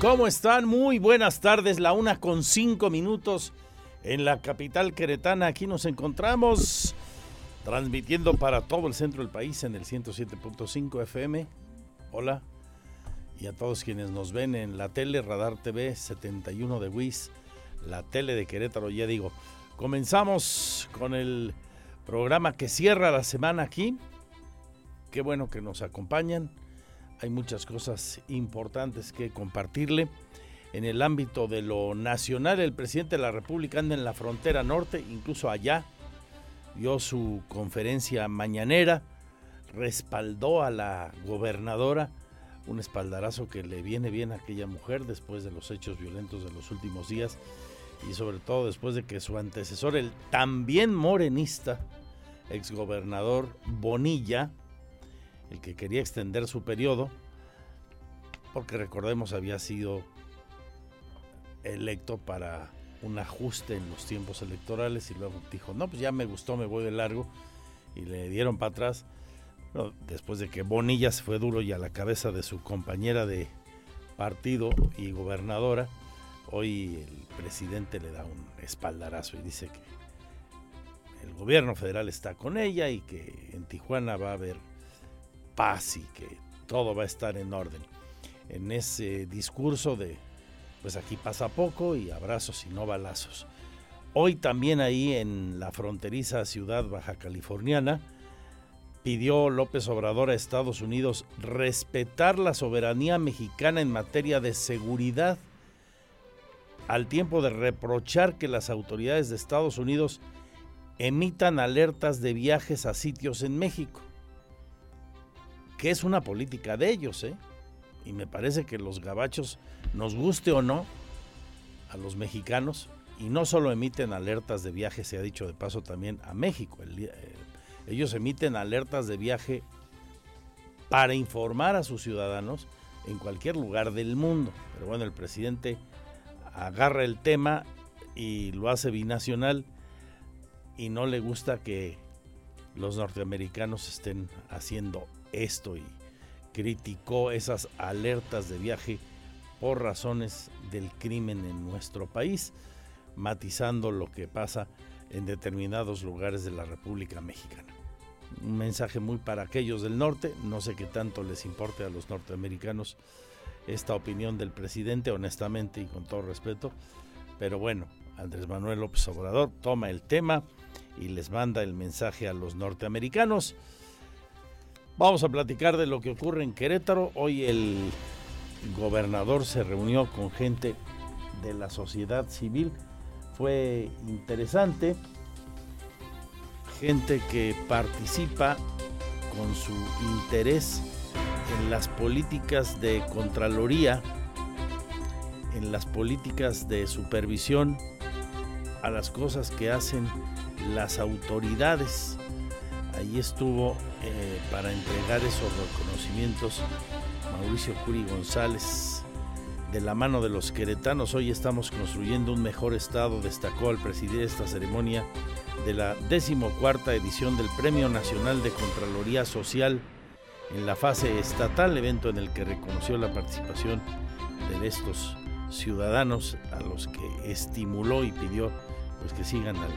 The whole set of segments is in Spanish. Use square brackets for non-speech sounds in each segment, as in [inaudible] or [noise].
¿Cómo están? Muy buenas tardes, la una con cinco minutos en la capital queretana. Aquí nos encontramos transmitiendo para todo el centro del país en el 107.5 FM. Hola. Y a todos quienes nos ven en la tele, Radar TV 71 de WIS, la tele de Querétaro, ya digo. Comenzamos con el programa que cierra la semana aquí. Qué bueno que nos acompañan hay muchas cosas importantes que compartirle. En el ámbito de lo nacional, el presidente de la República anda en la frontera norte, incluso allá, dio su conferencia mañanera, respaldó a la gobernadora, un espaldarazo que le viene bien a aquella mujer después de los hechos violentos de los últimos días y sobre todo después de que su antecesor, el también morenista, exgobernador Bonilla, el que quería extender su periodo, porque recordemos había sido electo para un ajuste en los tiempos electorales y luego dijo, no, pues ya me gustó, me voy de largo y le dieron para atrás. después de que Bonilla se fue duro y a la cabeza de su compañera de partido y gobernadora, hoy el presidente le da un espaldarazo y dice que el gobierno federal está con ella y que en Tijuana va a haber paz y que todo va a estar en orden. En ese discurso de, pues aquí pasa poco y abrazos y no balazos. Hoy también ahí en la fronteriza ciudad baja californiana, pidió López Obrador a Estados Unidos respetar la soberanía mexicana en materia de seguridad, al tiempo de reprochar que las autoridades de Estados Unidos emitan alertas de viajes a sitios en México que es una política de ellos, ¿eh? Y me parece que los gabachos, nos guste o no, a los mexicanos, y no solo emiten alertas de viaje, se ha dicho de paso también a México. Eh, ellos emiten alertas de viaje para informar a sus ciudadanos en cualquier lugar del mundo. Pero bueno, el presidente agarra el tema y lo hace binacional y no le gusta que los norteamericanos estén haciendo esto y criticó esas alertas de viaje por razones del crimen en nuestro país, matizando lo que pasa en determinados lugares de la República Mexicana. Un mensaje muy para aquellos del norte, no sé qué tanto les importe a los norteamericanos esta opinión del presidente, honestamente y con todo respeto, pero bueno, Andrés Manuel López Obrador toma el tema y les manda el mensaje a los norteamericanos. Vamos a platicar de lo que ocurre en Querétaro. Hoy el gobernador se reunió con gente de la sociedad civil. Fue interesante. Gente que participa con su interés en las políticas de Contraloría, en las políticas de supervisión a las cosas que hacen las autoridades Ahí estuvo eh, para entregar esos reconocimientos Mauricio Curi González. De la mano de los queretanos, hoy estamos construyendo un mejor estado, destacó al presidir esta ceremonia de la decimocuarta edición del Premio Nacional de Contraloría Social en la fase estatal, evento en el que reconoció la participación de estos ciudadanos a los que estimuló y pidió pues que sigan al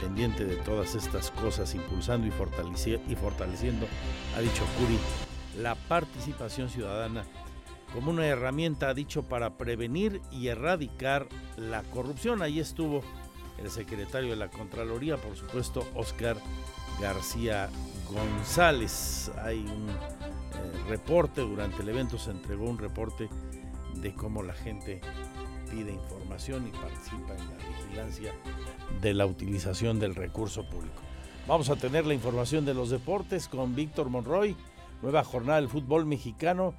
pendiente de todas estas cosas, impulsando y, fortaleciendo, ha dicho Curi, la participación ciudadana como una herramienta, ha dicho, para prevenir y erradicar la corrupción. Ahí estuvo el secretario de la Contraloría, por supuesto, Oscar García González. Hay un eh, reporte, durante el evento se entregó un reporte de cómo la gente pide información y participa en la vigilancia de la utilización del recurso público. Vamos a tener la información de los deportes con Víctor Monroy, nueva jornada del fútbol mexicano.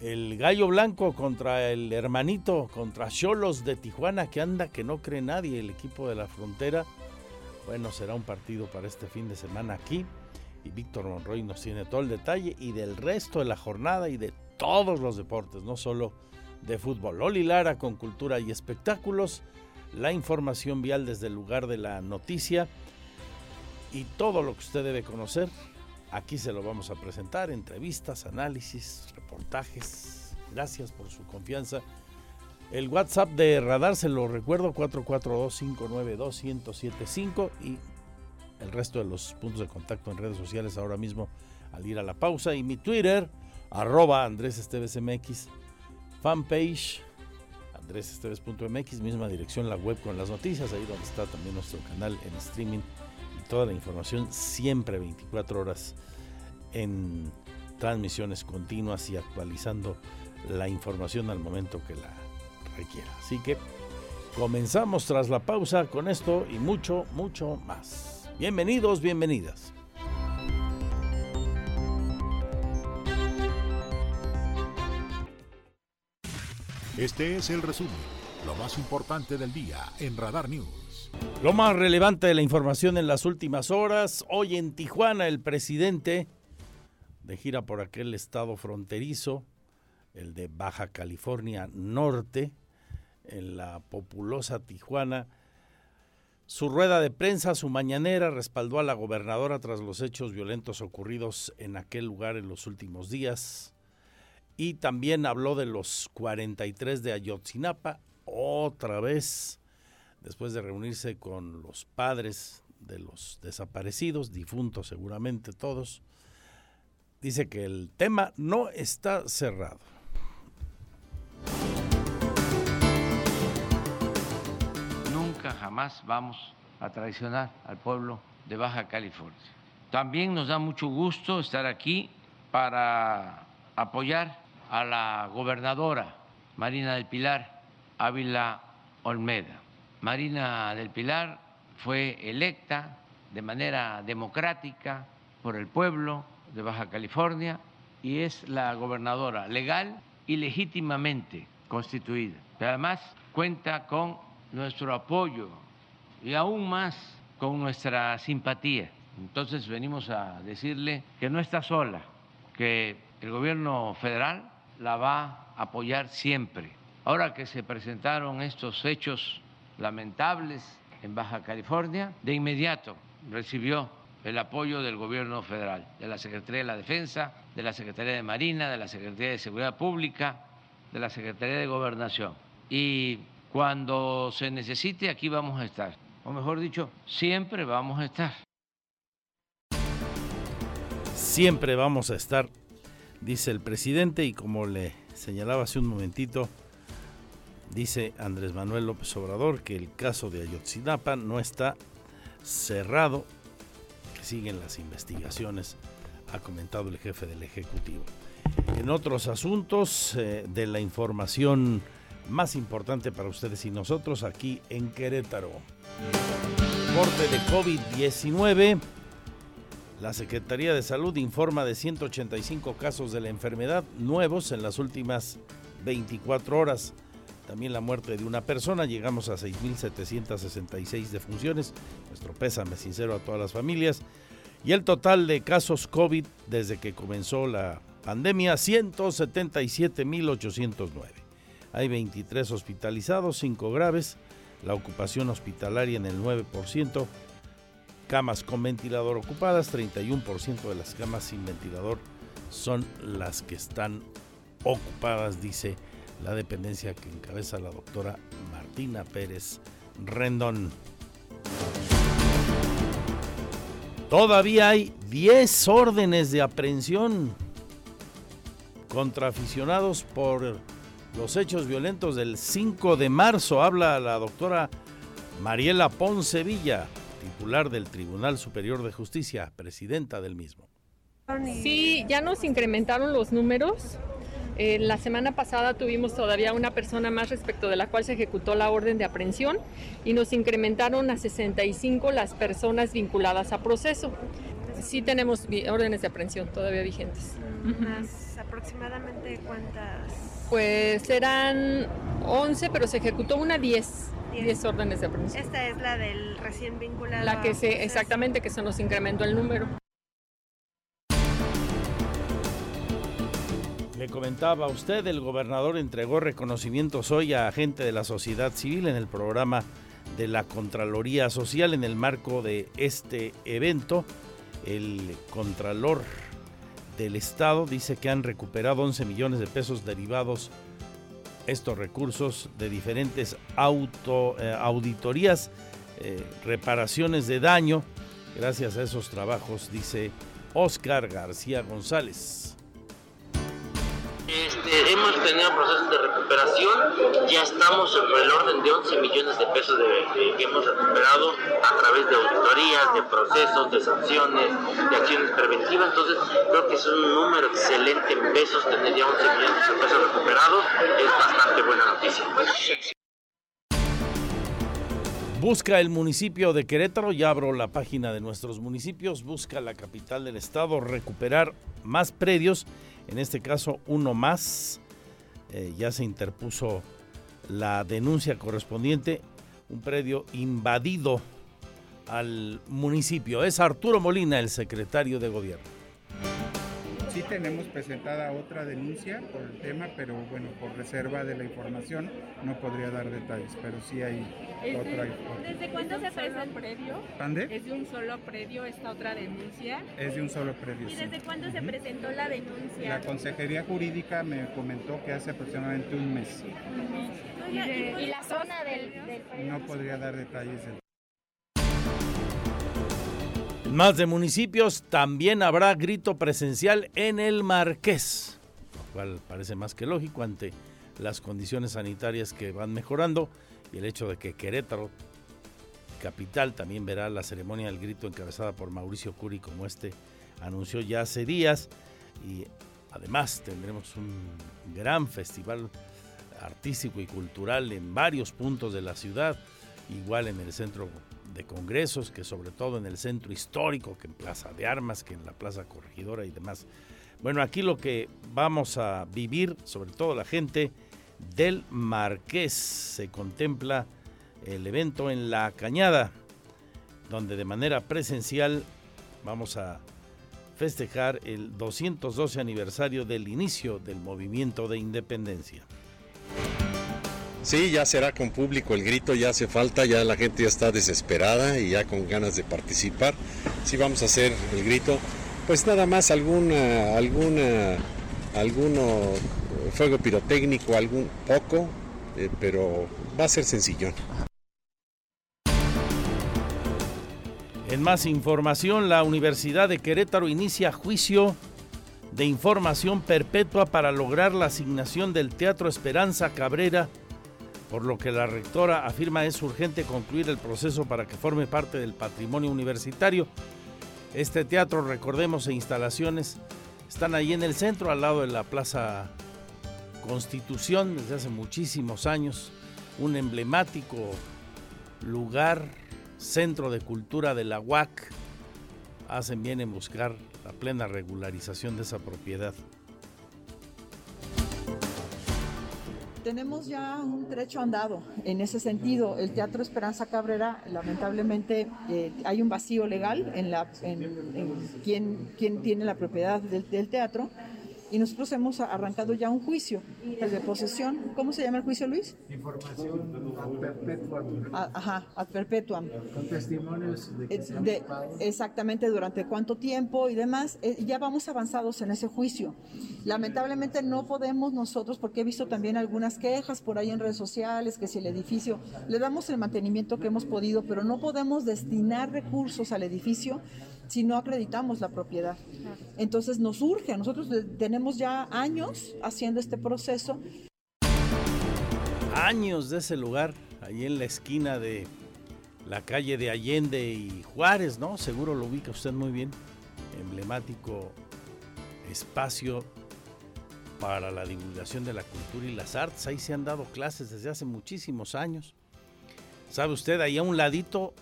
El gallo blanco contra el hermanito, contra Cholos de Tijuana, que anda que no cree nadie, el equipo de la frontera. Bueno, será un partido para este fin de semana aquí. Y Víctor Monroy nos tiene todo el detalle y del resto de la jornada y de todos los deportes, no solo de fútbol. Loli Lara con cultura y espectáculos la información vial desde el lugar de la noticia y todo lo que usted debe conocer. Aquí se lo vamos a presentar, entrevistas, análisis, reportajes, Gracias por su confianza. El WhatsApp de Radar se lo recuerdo, 442-592-1075 y el resto de los puntos de contacto en redes sociales ahora mismo al ir a la pausa. Y mi Twitter, arroba Andrés Esteves MX, fanpage andresesteves.mx, misma dirección la web con las noticias, ahí donde está también nuestro canal en streaming y toda la información siempre 24 horas en transmisiones continuas y actualizando la información al momento que la requiera. Así que comenzamos tras la pausa con esto y mucho, mucho más. Bienvenidos, bienvenidas. Este es el resumen, lo más importante del día en Radar News. Lo más relevante de la información en las últimas horas. Hoy en Tijuana el presidente de gira por aquel estado fronterizo, el de Baja California Norte, en la populosa Tijuana. Su rueda de prensa, su mañanera, respaldó a la gobernadora tras los hechos violentos ocurridos en aquel lugar en los últimos días. Y también habló de los 43 de Ayotzinapa, otra vez, después de reunirse con los padres de los desaparecidos, difuntos seguramente todos. Dice que el tema no está cerrado. jamás vamos a traicionar al pueblo de Baja California. También nos da mucho gusto estar aquí para apoyar a la gobernadora Marina del Pilar Ávila Olmeda. Marina del Pilar fue electa de manera democrática por el pueblo de Baja California y es la gobernadora legal y legítimamente constituida. Además cuenta con nuestro apoyo y aún más con nuestra simpatía. Entonces venimos a decirle que no está sola, que el gobierno federal la va a apoyar siempre. Ahora que se presentaron estos hechos lamentables en Baja California, de inmediato recibió el apoyo del gobierno federal, de la Secretaría de la Defensa, de la Secretaría de Marina, de la Secretaría de Seguridad Pública, de la Secretaría de Gobernación. Y cuando se necesite, aquí vamos a estar. O mejor dicho, siempre vamos a estar. Siempre vamos a estar, dice el presidente, y como le señalaba hace un momentito, dice Andrés Manuel López Obrador que el caso de Ayotzinapa no está cerrado, que siguen las investigaciones, ha comentado el jefe del Ejecutivo. En otros asuntos eh, de la información más importante para ustedes y nosotros aquí en Querétaro. Corte de COVID-19. La Secretaría de Salud informa de 185 casos de la enfermedad nuevos en las últimas 24 horas. También la muerte de una persona. Llegamos a 6.766 defunciones. Nuestro pésame sincero a todas las familias. Y el total de casos COVID desde que comenzó la pandemia, 177.809. Hay 23 hospitalizados, 5 graves, la ocupación hospitalaria en el 9%, camas con ventilador ocupadas, 31% de las camas sin ventilador son las que están ocupadas, dice la dependencia que encabeza la doctora Martina Pérez Rendón. Todavía hay 10 órdenes de aprehensión contra aficionados por los hechos violentos del 5 de marzo. Habla la doctora Mariela Ponce Villa, titular del Tribunal Superior de Justicia, presidenta del mismo. Sí, ya nos incrementaron los números. Eh, la semana pasada tuvimos todavía una persona más respecto de la cual se ejecutó la orden de aprehensión y nos incrementaron a 65 las personas vinculadas a proceso. Sí tenemos órdenes de aprehensión todavía vigentes. ¿Aproximadamente cuántas pues eran 11, pero se ejecutó una 10. 10 órdenes de aprehensión. Esta es la del recién vinculado. La que se, exactamente, que se nos incrementó el número. Le comentaba a usted, el gobernador entregó reconocimientos hoy a gente de la sociedad civil en el programa de la Contraloría Social en el marco de este evento. El Contralor del Estado dice que han recuperado 11 millones de pesos derivados estos recursos de diferentes auto, eh, auditorías, eh, reparaciones de daño. Gracias a esos trabajos, dice Oscar García González. Este, hemos tenido procesos de recuperación, ya estamos por el orden de 11 millones de pesos que hemos recuperado a través de auditorías, de procesos, de sanciones, de acciones preventivas, entonces creo que es un número excelente en pesos, tener ya 11 millones de pesos recuperados es bastante buena noticia. Busca el municipio de Querétaro, ya abro la página de nuestros municipios, busca la capital del estado recuperar más predios en este caso uno más. Eh, ya se interpuso la denuncia correspondiente, un predio invadido al municipio. Es Arturo Molina, el secretario de gobierno. Sí tenemos presentada otra denuncia por el tema, pero bueno, por reserva de la información no podría dar detalles, pero sí hay otra. ¿Desde cuándo se presenta el predio? ¿Pande? ¿Es de un solo predio esta otra denuncia? Es de un solo predio. ¿Y desde cuándo se presentó la denuncia? La Consejería Jurídica me comentó que hace aproximadamente un mes. ¿Y, ¿Y, la zona del, del predio? No podría dar detalles del más de municipios también habrá grito presencial en el Marqués, lo cual parece más que lógico ante las condiciones sanitarias que van mejorando y el hecho de que Querétaro, capital, también verá la ceremonia del grito encabezada por Mauricio Curi como este anunció ya hace días. Y además tendremos un gran festival artístico y cultural en varios puntos de la ciudad, igual en el centro de congresos, que sobre todo en el centro histórico, que en Plaza de Armas, que en la Plaza Corregidora y demás. Bueno, aquí lo que vamos a vivir, sobre todo la gente del Marqués, se contempla el evento en La Cañada, donde de manera presencial vamos a festejar el 212 aniversario del inicio del movimiento de independencia. Sí, ya será con público el grito, ya hace falta, ya la gente ya está desesperada y ya con ganas de participar. Sí, vamos a hacer el grito. Pues nada más alguna, alguna, alguno fuego pirotécnico, algún poco, eh, pero va a ser sencillo. En más información, la Universidad de Querétaro inicia juicio de información perpetua para lograr la asignación del Teatro Esperanza Cabrera por lo que la rectora afirma es urgente concluir el proceso para que forme parte del patrimonio universitario. Este teatro, recordemos, e instalaciones están ahí en el centro, al lado de la Plaza Constitución, desde hace muchísimos años, un emblemático lugar, centro de cultura de la UAC. Hacen bien en buscar la plena regularización de esa propiedad. Tenemos ya un trecho andado en ese sentido. El Teatro Esperanza Cabrera, lamentablemente, eh, hay un vacío legal en, la, en, quién, tiene la propiedad del teatro y nosotros hemos arrancado ya un juicio de posesión. ¿Cómo se llama el juicio, Luis? Información ad perpetuam. Ajá, ad perpetuam. Con testimonios de, de Exactamente, durante cuánto tiempo y demás. Eh, ya vamos avanzados en ese juicio. Lamentablemente no podemos nosotros, porque he visto también algunas quejas por ahí en redes sociales, que si el edificio, le damos el mantenimiento que hemos podido, pero no podemos destinar recursos al edificio si no acreditamos la propiedad. Entonces nos urge, nosotros tenemos ya años haciendo este proceso. Años de ese lugar, ahí en la esquina de la calle de Allende y Juárez, ¿no? Seguro lo ubica usted muy bien. Emblemático espacio para la divulgación de la cultura y las artes. Ahí se han dado clases desde hace muchísimos años. ¿Sabe usted? Ahí a un ladito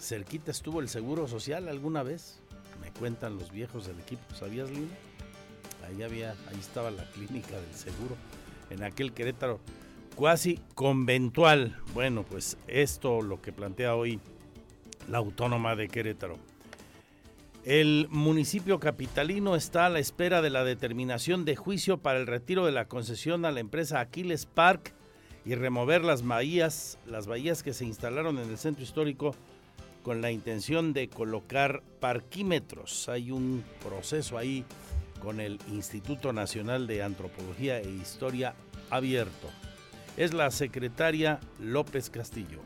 cerquita estuvo el Seguro Social alguna vez. Me cuentan los viejos del equipo. ¿Sabías, Lina? Ahí había, ahí estaba la clínica del seguro. En aquel Querétaro cuasi conventual. Bueno, pues esto lo que plantea hoy la autónoma de Querétaro. El municipio capitalino está a la espera de la determinación de juicio para el retiro de la concesión a la empresa Aquiles Park y remover las bahías, las bahías que se instalaron en el centro histórico con la intención de colocar parquímetros. Hay un proceso ahí con el Instituto Nacional de Antropología e Historia abierto. Es la secretaria López Castillo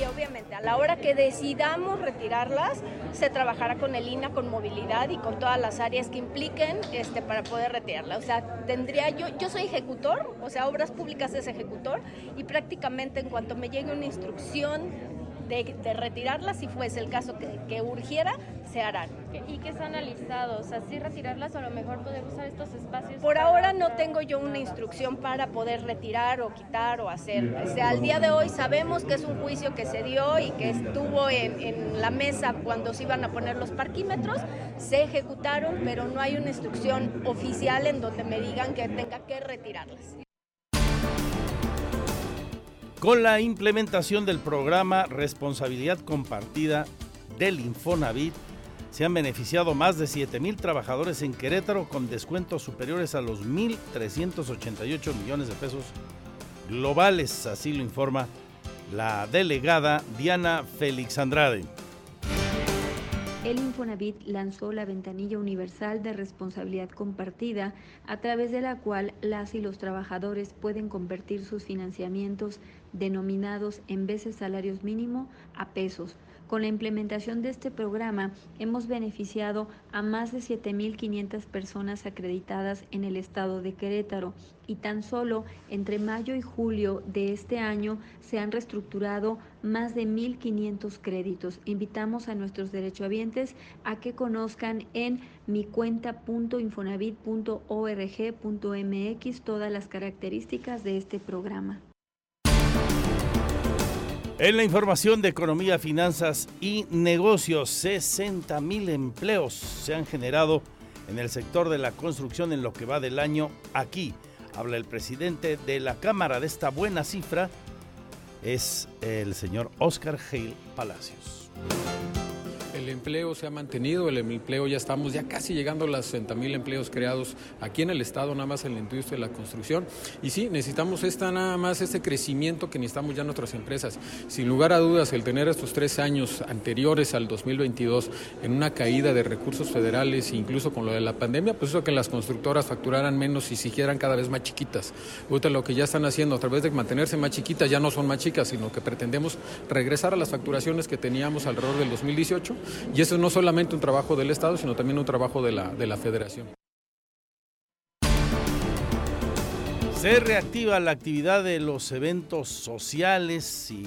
y obviamente a la hora que decidamos retirarlas, se trabajará con el INA, con movilidad y con todas las áreas que impliquen este, para poder retirarla. O sea, tendría yo, yo soy ejecutor, o sea, Obras Públicas es ejecutor y prácticamente en cuanto me llegue una instrucción de, retirarlas, si fuese el caso que, urgiera, se harán. ¿Y qué están alistados? ¿Así retirarlas o a lo mejor poder usar estos espacios? Por ahora no tengo yo una instrucción para poder retirar o quitar o hacer. O sea, al día de hoy sabemos que es un juicio que se dio y que estuvo en, en la mesa cuando se iban a poner los parquímetros, se ejecutaron, pero no hay una instrucción oficial en donde me digan que tenga que retirarlas. Con la implementación del programa Responsabilidad Compartida del Infonavit, se han beneficiado más de 7 mil trabajadores en Querétaro con descuentos superiores a los 1.388 millones de pesos globales, así lo informa la delegada Diana Félix Andrade. El Infonavit lanzó la ventanilla universal de responsabilidad compartida, a través de la cual las y los trabajadores pueden convertir sus financiamientos denominados en veces salarios mínimo a pesos con la implementación de este programa hemos beneficiado a más de 7.500 personas acreditadas en el estado de Querétaro y tan solo entre mayo y julio de este año se han reestructurado más de 1.500 créditos. Invitamos a nuestros derechohabientes a que conozcan en micuenta.infonavit.org.mx todas las características de este programa. En la información de economía, finanzas y negocios, 60 mil empleos se han generado en el sector de la construcción en lo que va del año aquí. Habla el presidente de la Cámara de esta buena cifra, es el señor Oscar Hale Palacios empleo se ha mantenido, el empleo ya estamos ya casi llegando a los 60 mil empleos creados aquí en el Estado, nada más en la industria de la construcción. Y sí, necesitamos esta, nada más este crecimiento que necesitamos ya nuestras empresas. Sin lugar a dudas, el tener estos tres años anteriores al 2022 en una caída de recursos federales, incluso con lo de la pandemia, pues eso que las constructoras facturaran menos y siguieran cada vez más chiquitas. Ahorita lo que ya están haciendo a través de mantenerse más chiquitas ya no son más chicas, sino que pretendemos regresar a las facturaciones que teníamos alrededor del 2018 y eso no solamente un trabajo del Estado, sino también un trabajo de la, de la Federación. Se reactiva la actividad de los eventos sociales y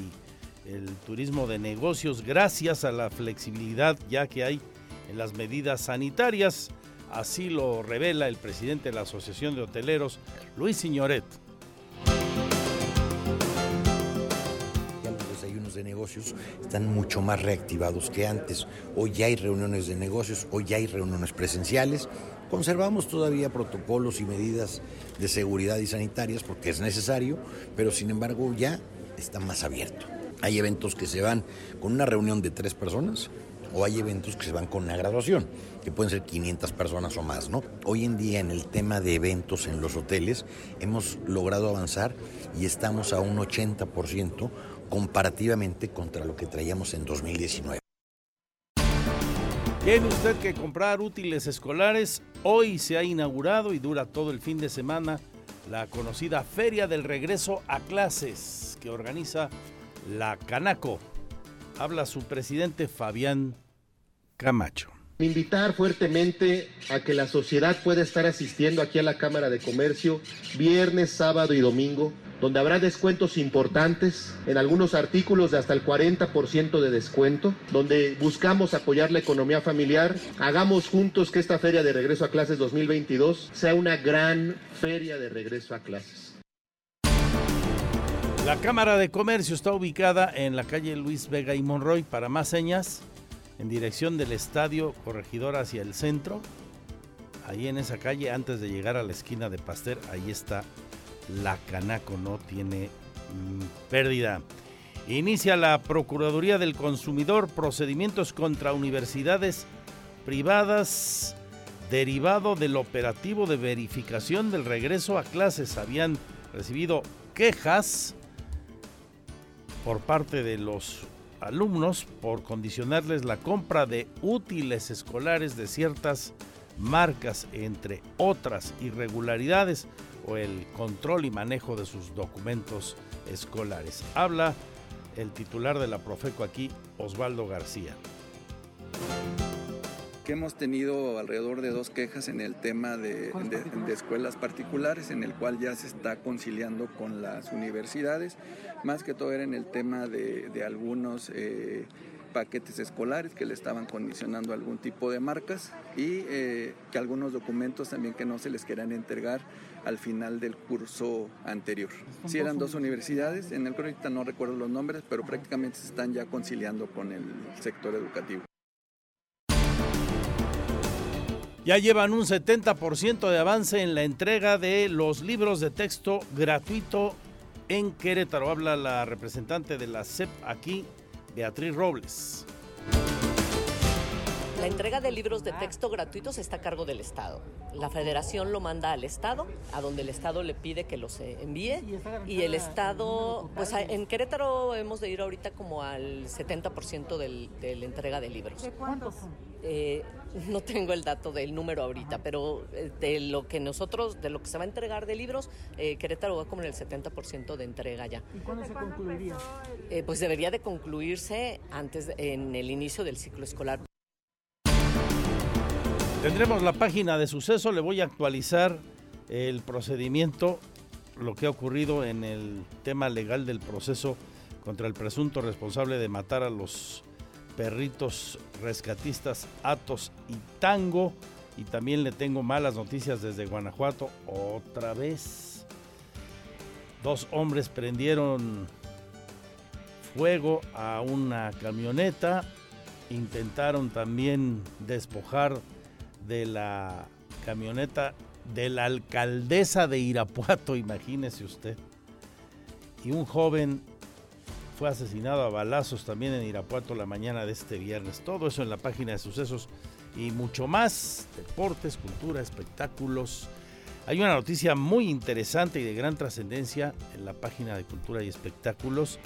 el turismo de negocios gracias a la flexibilidad ya que hay en las medidas sanitarias. Así lo revela el presidente de la Asociación de Hoteleros, Luis Signoret. De negocios están mucho más reactivados que antes. Hoy ya hay reuniones de negocios, hoy ya hay reuniones presenciales. Conservamos todavía protocolos y medidas de seguridad y sanitarias porque es necesario, pero sin embargo ya está más abierto. Hay eventos que se van con una reunión de tres personas o hay eventos que se van con una graduación, que pueden ser 500 personas o más, ¿no? Hoy en día en el tema de eventos en los hoteles hemos logrado avanzar y estamos a un 80% comparativamente contra lo que traíamos en 2019. Tiene usted que comprar útiles escolares. Hoy se ha inaugurado y dura todo el fin de semana la conocida Feria del Regreso a Clases que organiza la Canaco. Habla su presidente Fabián Camacho. Invitar fuertemente a que la sociedad pueda estar asistiendo aquí a la Cámara de Comercio viernes, sábado y domingo donde habrá descuentos importantes en algunos artículos de hasta el 40% de descuento, donde buscamos apoyar la economía familiar. Hagamos juntos que esta feria de regreso a clases 2022 sea una gran feria de regreso a clases. La Cámara de Comercio está ubicada en la calle Luis Vega y Monroy. Para más señas, en dirección del Estadio Corregidor hacia el centro, ahí en esa calle, antes de llegar a la esquina de Pasteur, ahí está la Canaco no tiene mm, pérdida. Inicia la Procuraduría del Consumidor procedimientos contra universidades privadas derivado del operativo de verificación del regreso a clases. Habían recibido quejas por parte de los alumnos por condicionarles la compra de útiles escolares de ciertas marcas, entre otras irregularidades, o el control y manejo de sus documentos escolares. Habla el titular de la Profeco aquí, Osvaldo García que hemos tenido alrededor de dos quejas en el tema de, escuelas particulares, en el cual ya se está conciliando con las universidades, más que todo era en el tema de, algunos eh, paquetes escolares que le estaban condicionando algún tipo de marcas y eh, que algunos documentos también que no se les querían entregar al final del curso anterior. Sí eran dos universidades, en el ahorita no recuerdo los nombres, pero prácticamente se están ya conciliando con el sector educativo. Ya llevan un 70% de avance en la entrega de los libros de texto gratuito en Querétaro. Habla la representante de la CEP aquí, Beatriz Robles. La entrega de libros de texto gratuitos está a cargo del Estado. La federación lo manda al Estado, a donde el Estado le pide que los envíe. Y el Estado, pues en Querétaro hemos de ir ahorita como al 70% del, de la entrega de libros. cuántos son? Eh, no tengo el dato del número ahorita, pero eh, de lo que nosotros, de lo que se va a entregar de libros, eh, Querétaro va como en el 70% de entrega ya. ¿Y cuándo se concluiría? pues debería de concluirse antes, en el inicio del ciclo escolar. Tendremos la página de suceso, le voy a actualizar el procedimiento, lo que ha ocurrido en el tema legal del proceso contra el presunto responsable de matar a los perritos rescatistas Atos y Tango. Y también le tengo malas noticias desde Guanajuato. Otra vez. Dos hombres prendieron fuego a una camioneta. Intentaron también despojar de la camioneta de la alcaldesa de Irapuato, [laughs] imagínese usted. Y un joven fue asesinado a balazos también en Irapuato la mañana de este viernes. Todo eso en la página de sucesos y mucho más. Deportes, cultura, espectáculos. Hay una noticia muy interesante y de gran trascendencia en la página de cultura y espectáculos.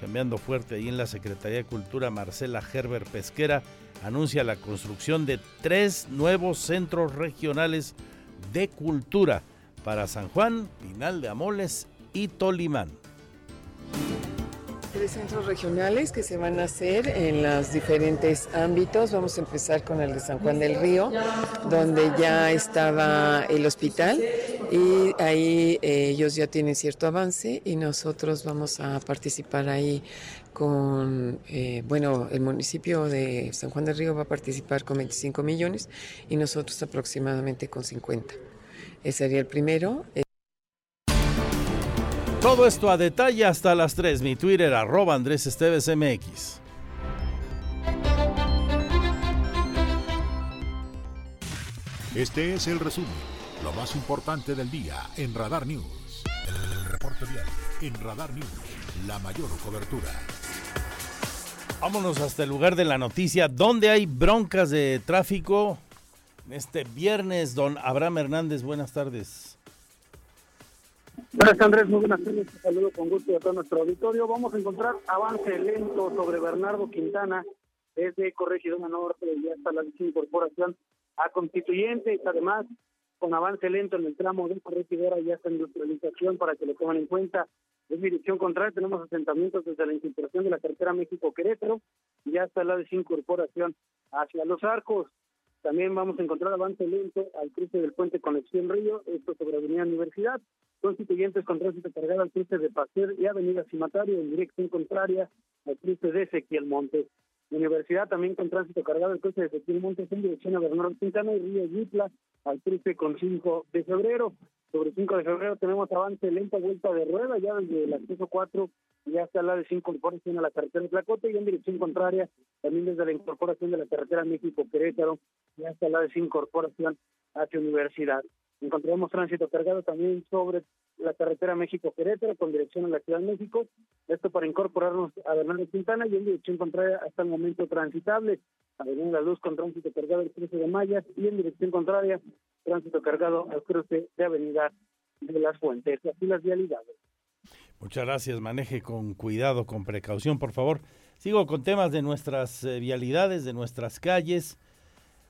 Cambiando fuerte ahí en la Secretaría de Cultura, Marcela Gerber Pesquera anuncia la construcción de tres nuevos centros regionales de cultura para San Juan, Pinal de Amoles y Tolimán. Tres centros regionales que se van a hacer en los diferentes ámbitos. Vamos a empezar con el de San Juan del Río, donde ya estaba el hospital y ahí eh, ellos ya tienen cierto avance y nosotros vamos a participar ahí con, eh, bueno, el municipio de San Juan del Río va a participar con 25 millones y nosotros aproximadamente con 50. Ese sería el primero. Todo esto a detalle hasta las 3. Mi Twitter, arroba Andrés Esteves MX. Este es el resumen, lo más importante del día en Radar News. El reporte vial en Radar News, la mayor cobertura. Vámonos hasta el lugar de la noticia, donde hay broncas de tráfico. Este viernes, don Abraham Hernández, buenas tardes. Buenas Andrés, muy buenas tardes. Te saludo con gusto a todo nuestro auditorio. Vamos a encontrar avance lento sobre Bernardo Quintana desde Corregidora Norte y hasta la incorporación a Constituyentes. Además, con avance lento en el tramo de Corregidora y hasta industrialización para que lo tomen en cuenta en dirección contraria tenemos asentamientos desde la infiltración de la carretera México-Querétaro y hasta la desincorporación hacia los arcos. También vamos a encontrar avance lento al cruce del puente Conexión Río, esto sobre Avenida Universidad, constituyentes con tránsito cargado al cruce de Pasteur y Avenida Cimatario en dirección contraria al cruce de Ezequiel Montes. Universidad también con tránsito cargado al cruce de Ezequiel Montes en dirección a Bernardo Quintana y Río Yutla al cruce con 5 de febrero. Sobre 5 de febrero tenemos avance lenta vuelta de rueda ya desde el acceso 4 y hasta la de 5 incorporación a la carretera de Tlacote y en dirección contraria también desde la incorporación de la carretera México-Querétaro y hasta la de incorporación hacia Universidad. Encontramos tránsito cargado también sobre la carretera México-Querétaro con dirección a la Ciudad de México, esto para incorporarnos a Bernardo Quintana y en dirección contraria hasta el momento transitable, Avenida La Luz con tránsito cargado el cruce de Mayas y en dirección contraria tránsito cargado al cruce de Avenida de las Fuentes. Así las vialidades. Muchas gracias, maneje con cuidado, con precaución, por favor. Sigo con temas de nuestras eh, vialidades, de nuestras calles.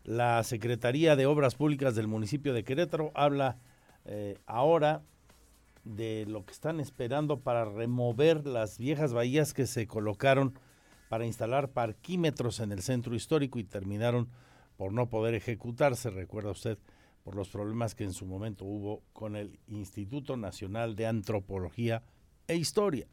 La Secretaría de Obras Públicas del municipio de Querétaro habla eh, ahora de lo que están esperando para remover las viejas bahías que se colocaron para instalar parquímetros en el centro histórico y terminaron por no poder ejecutarse, recuerda usted, por los problemas que en su momento hubo con el Instituto Nacional de Antropología e Historia.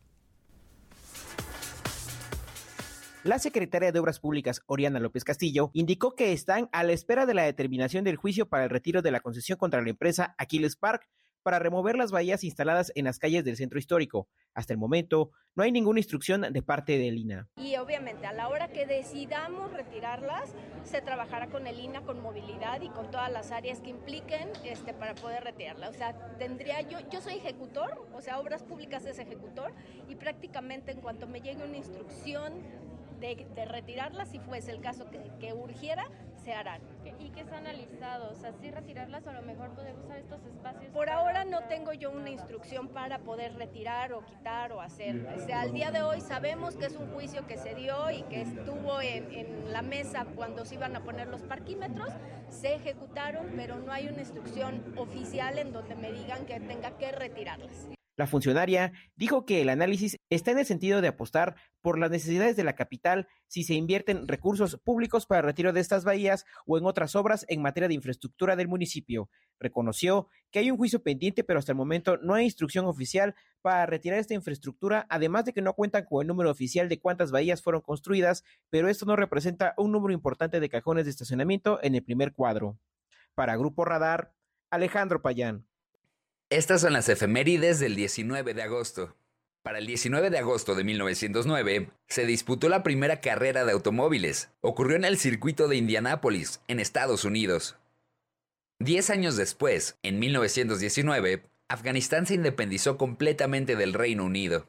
La secretaria de Obras Públicas, Oriana López Castillo, indicó que están a la espera de la determinación del juicio para el retiro de la concesión contra la empresa Aquiles Park para remover las bahías instaladas en las calles del centro histórico. Hasta el momento, no hay ninguna instrucción de parte del INA. Y obviamente a la hora que decidamos retirarlas, se trabajará con el INA, con movilidad y con todas las áreas que impliquen este, para poder retirarla. O sea, tendría yo, yo soy ejecutor, o sea, Obras Públicas es ejecutor, y prácticamente en cuanto me llegue una instrucción de, retirarlas, si fuese el caso que, urgiera, se harán. ¿Y qué están analizados? ¿Así retirarlas o a lo mejor poder usar estos espacios? Por ahora no tengo yo una instrucción para poder retirar o quitar o hacer. O sea, al día de hoy sabemos que es un juicio que se dio y que estuvo en, en la mesa cuando se iban a poner los parquímetros, se ejecutaron, pero no hay una instrucción oficial en donde me digan que tenga que retirarlas. La funcionaria dijo que el análisis está en el sentido de apostar por las necesidades de la capital si se invierten recursos públicos para el retiro de estas bahías o en otras obras en materia de infraestructura del municipio. Reconoció que hay un juicio pendiente, pero hasta el momento no hay instrucción oficial para retirar esta infraestructura, además de que no cuentan con el número oficial de cuántas bahías fueron construidas, pero esto no representa un número importante de cajones de estacionamiento en el primer cuadro. Para Grupo Radar, Alejandro Payán. Estas son las efemérides del 19 de agosto. Para el 19 de agosto de 1909 se disputó la primera carrera de automóviles. Ocurrió en el circuito de Indianápolis, en Estados Unidos. Diez años después, en 1919, Afganistán se independizó completamente del Reino Unido.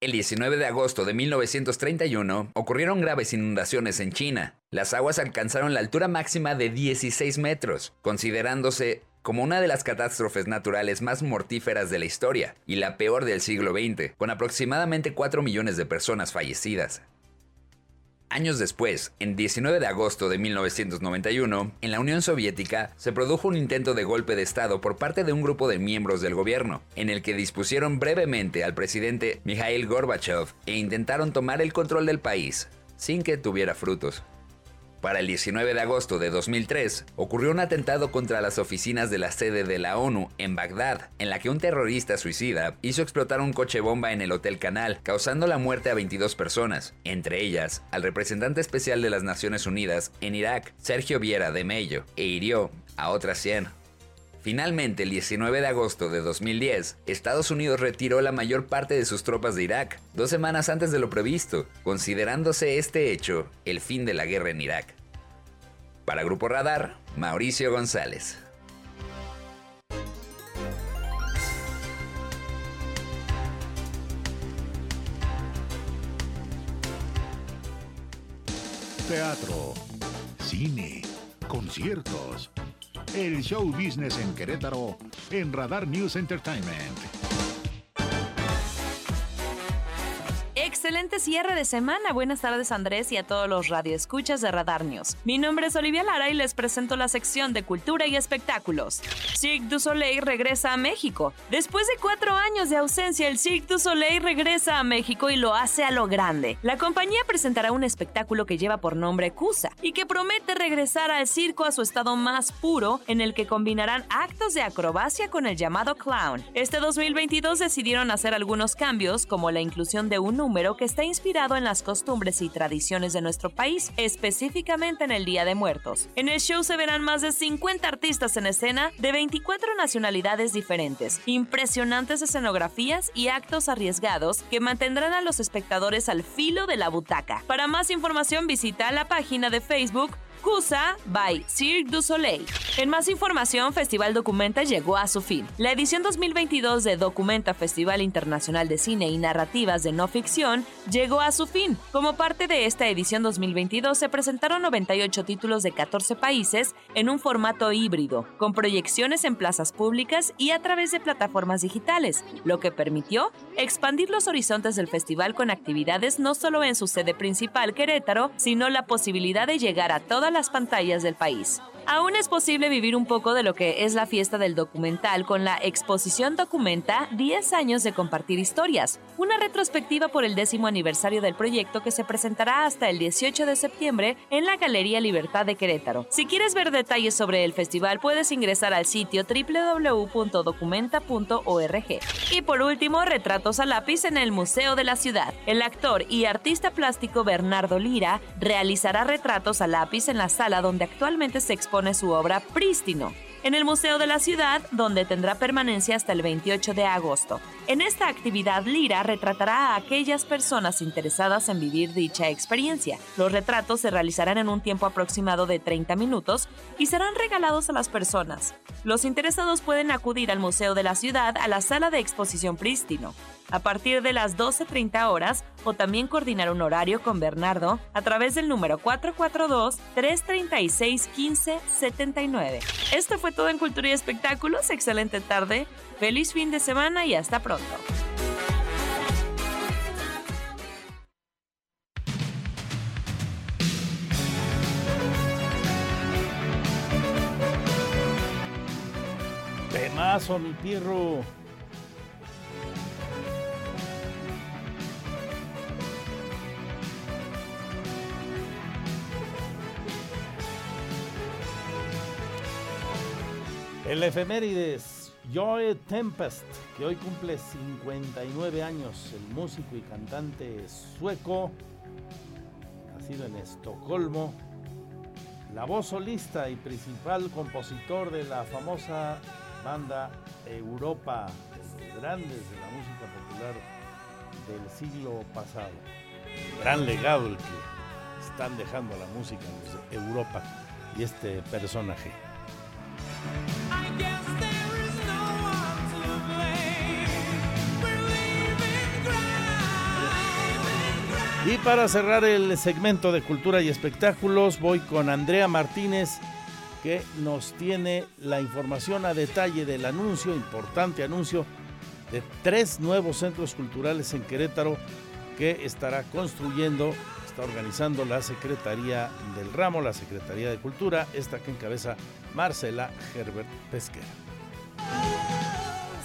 El 19 de agosto de 1931 ocurrieron graves inundaciones en China. Las aguas alcanzaron la altura máxima de 16 metros, considerándose como una de las catástrofes naturales más mortíferas de la historia y la peor del siglo XX, con aproximadamente 4 millones de personas fallecidas. Años después, en 19 de agosto de 1991, en la Unión Soviética se produjo un intento de golpe de Estado por parte de un grupo de miembros del gobierno, en el que dispusieron brevemente al presidente Mikhail Gorbachev e intentaron tomar el control del país, sin que tuviera frutos. Para el 19 de agosto de 2003, ocurrió un atentado contra las oficinas de la sede de la ONU en Bagdad, en la que un terrorista suicida hizo explotar un coche bomba en el Hotel Canal, causando la muerte a 22 personas, entre ellas al representante especial de las Naciones Unidas en Irak, Sergio Viera de Mello, e hirió a otras 100. Finalmente, el 19 de agosto de 2010, Estados Unidos retiró la mayor parte de sus tropas de Irak, dos semanas antes de lo previsto, considerándose este hecho el fin de la guerra en Irak. Para Grupo Radar, Mauricio González. Teatro, cine, conciertos el show business en Querétaro en Radar News Entertainment. Excelente cierre de semana. Buenas tardes Andrés y a todos los radioescuchas de Radar News. Mi nombre es Olivia Lara y les presento la sección de cultura y espectáculos. Cirque du Soleil regresa a México. Después de cuatro años de ausencia, el Cirque du Soleil regresa a México y lo hace a lo grande. La compañía presentará un espectáculo que lleva por nombre Cusa y que promete regresar al circo a su estado más puro, en el que combinarán actos de acrobacia con el llamado clown. Este 2022 decidieron hacer algunos cambios, como la inclusión de un número que está inspirado en las costumbres y tradiciones de nuestro país, específicamente en el Día de Muertos. En el show se verán más de 50 artistas en escena de 24 nacionalidades diferentes, impresionantes escenografías y actos arriesgados que mantendrán a los espectadores al filo de la butaca. Para más información visita la página de Facebook Cusa by Cirque du Soleil. En más información, Festival Documenta llegó a su fin. La edición 2022 de Documenta Festival Internacional de Cine y Narrativas de No Ficción llegó a su fin. Como parte de esta edición 2022 se presentaron 98 títulos de 14 países en un formato híbrido, con proyecciones en plazas públicas y a través de plataformas digitales, lo que permitió expandir los horizontes del festival con actividades no solo en su sede principal Querétaro, sino la posibilidad de llegar a toda las pantallas del país. Aún es posible vivir un poco de lo que es la fiesta del documental con la exposición Documenta 10 años de compartir historias, una retrospectiva por el décimo aniversario del proyecto que se presentará hasta el 18 de septiembre en la Galería Libertad de Querétaro. Si quieres ver detalles sobre el festival puedes ingresar al sitio www.documenta.org. Y por último, retratos a lápiz en el Museo de la Ciudad. El actor y artista plástico Bernardo Lira realizará retratos a lápiz en la sala donde actualmente se expone su obra Prístino en el Museo de la Ciudad, donde tendrá permanencia hasta el 28 de agosto. En esta actividad, Lira retratará a aquellas personas interesadas en vivir dicha experiencia. Los retratos se realizarán en un tiempo aproximado de 30 minutos y serán regalados a las personas. Los interesados pueden acudir al Museo de la Ciudad a la sala de exposición Prístino a partir de las 12.30 horas o también coordinar un horario con Bernardo a través del número 442-336-1579. Esto fue todo en Cultura y Espectáculos. Excelente tarde, feliz fin de semana y hasta pronto. Temazo, mi pirro. El efemérides Joe Tempest, que hoy cumple 59 años, el músico y cantante sueco, nacido en Estocolmo, la voz solista y principal compositor de la famosa banda Europa, de los grandes de la música popular del siglo pasado. Gran legado el que están dejando a la música de Europa y este personaje. Y para cerrar el segmento de cultura y espectáculos, voy con Andrea Martínez, que nos tiene la información a detalle del anuncio, importante anuncio, de tres nuevos centros culturales en Querétaro que estará construyendo, está organizando la Secretaría del Ramo, la Secretaría de Cultura, esta que encabeza Marcela Herbert Pesquera.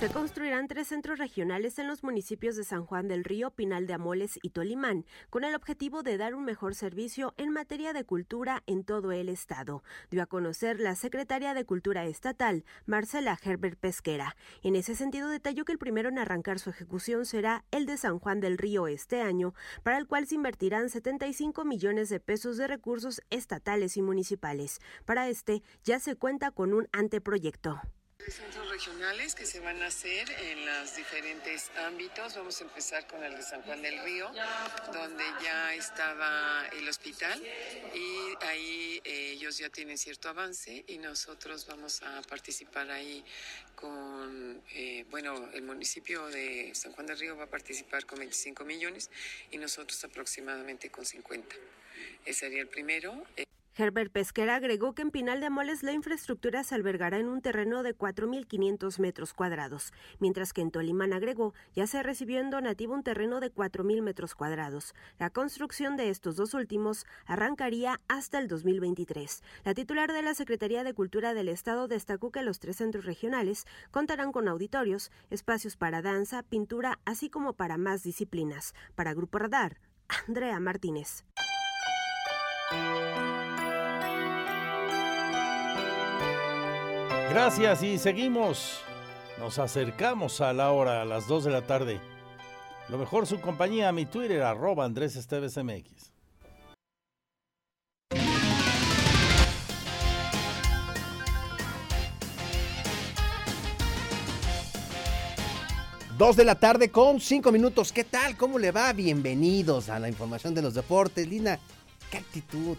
Se construirán tres centros regionales en los municipios de San Juan del Río, Pinal de Amoles y Tolimán, con el objetivo de dar un mejor servicio en materia de cultura en todo el estado, dio a conocer la secretaria de Cultura Estatal, Marcela Herbert Pesquera. En ese sentido, detalló que el primero en arrancar su ejecución será el de San Juan del Río este año, para el cual se invertirán 75 millones de pesos de recursos estatales y municipales. Para este, ya se cuenta con un anteproyecto centros regionales que se van a hacer en los diferentes ámbitos. Vamos a empezar con el de San Juan del Río, donde ya estaba el hospital y ahí eh, ellos ya tienen cierto avance y nosotros vamos a participar ahí con, eh, bueno, el municipio de San Juan del Río va a participar con 25 millones y nosotros aproximadamente con 50. Ese sería el primero. Herbert Pesquera agregó que en Pinal de Amoles la infraestructura se albergará en un terreno de 4.500 metros cuadrados, mientras que en Tolimán agregó ya se recibió en donativo un terreno de 4.000 metros cuadrados. La construcción de estos dos últimos arrancaría hasta el 2023. La titular de la Secretaría de Cultura del Estado destacó que los tres centros regionales contarán con auditorios, espacios para danza, pintura, así como para más disciplinas. Para Grupo Radar, Andrea Martínez. Gracias y seguimos. Nos acercamos a la hora, a las 2 de la tarde. Lo mejor su compañía, mi Twitter, arroba Andrés Esteves MX. Dos de la tarde con cinco minutos. ¿Qué tal? ¿Cómo le va? Bienvenidos a la información de los deportes. Lina, qué actitud.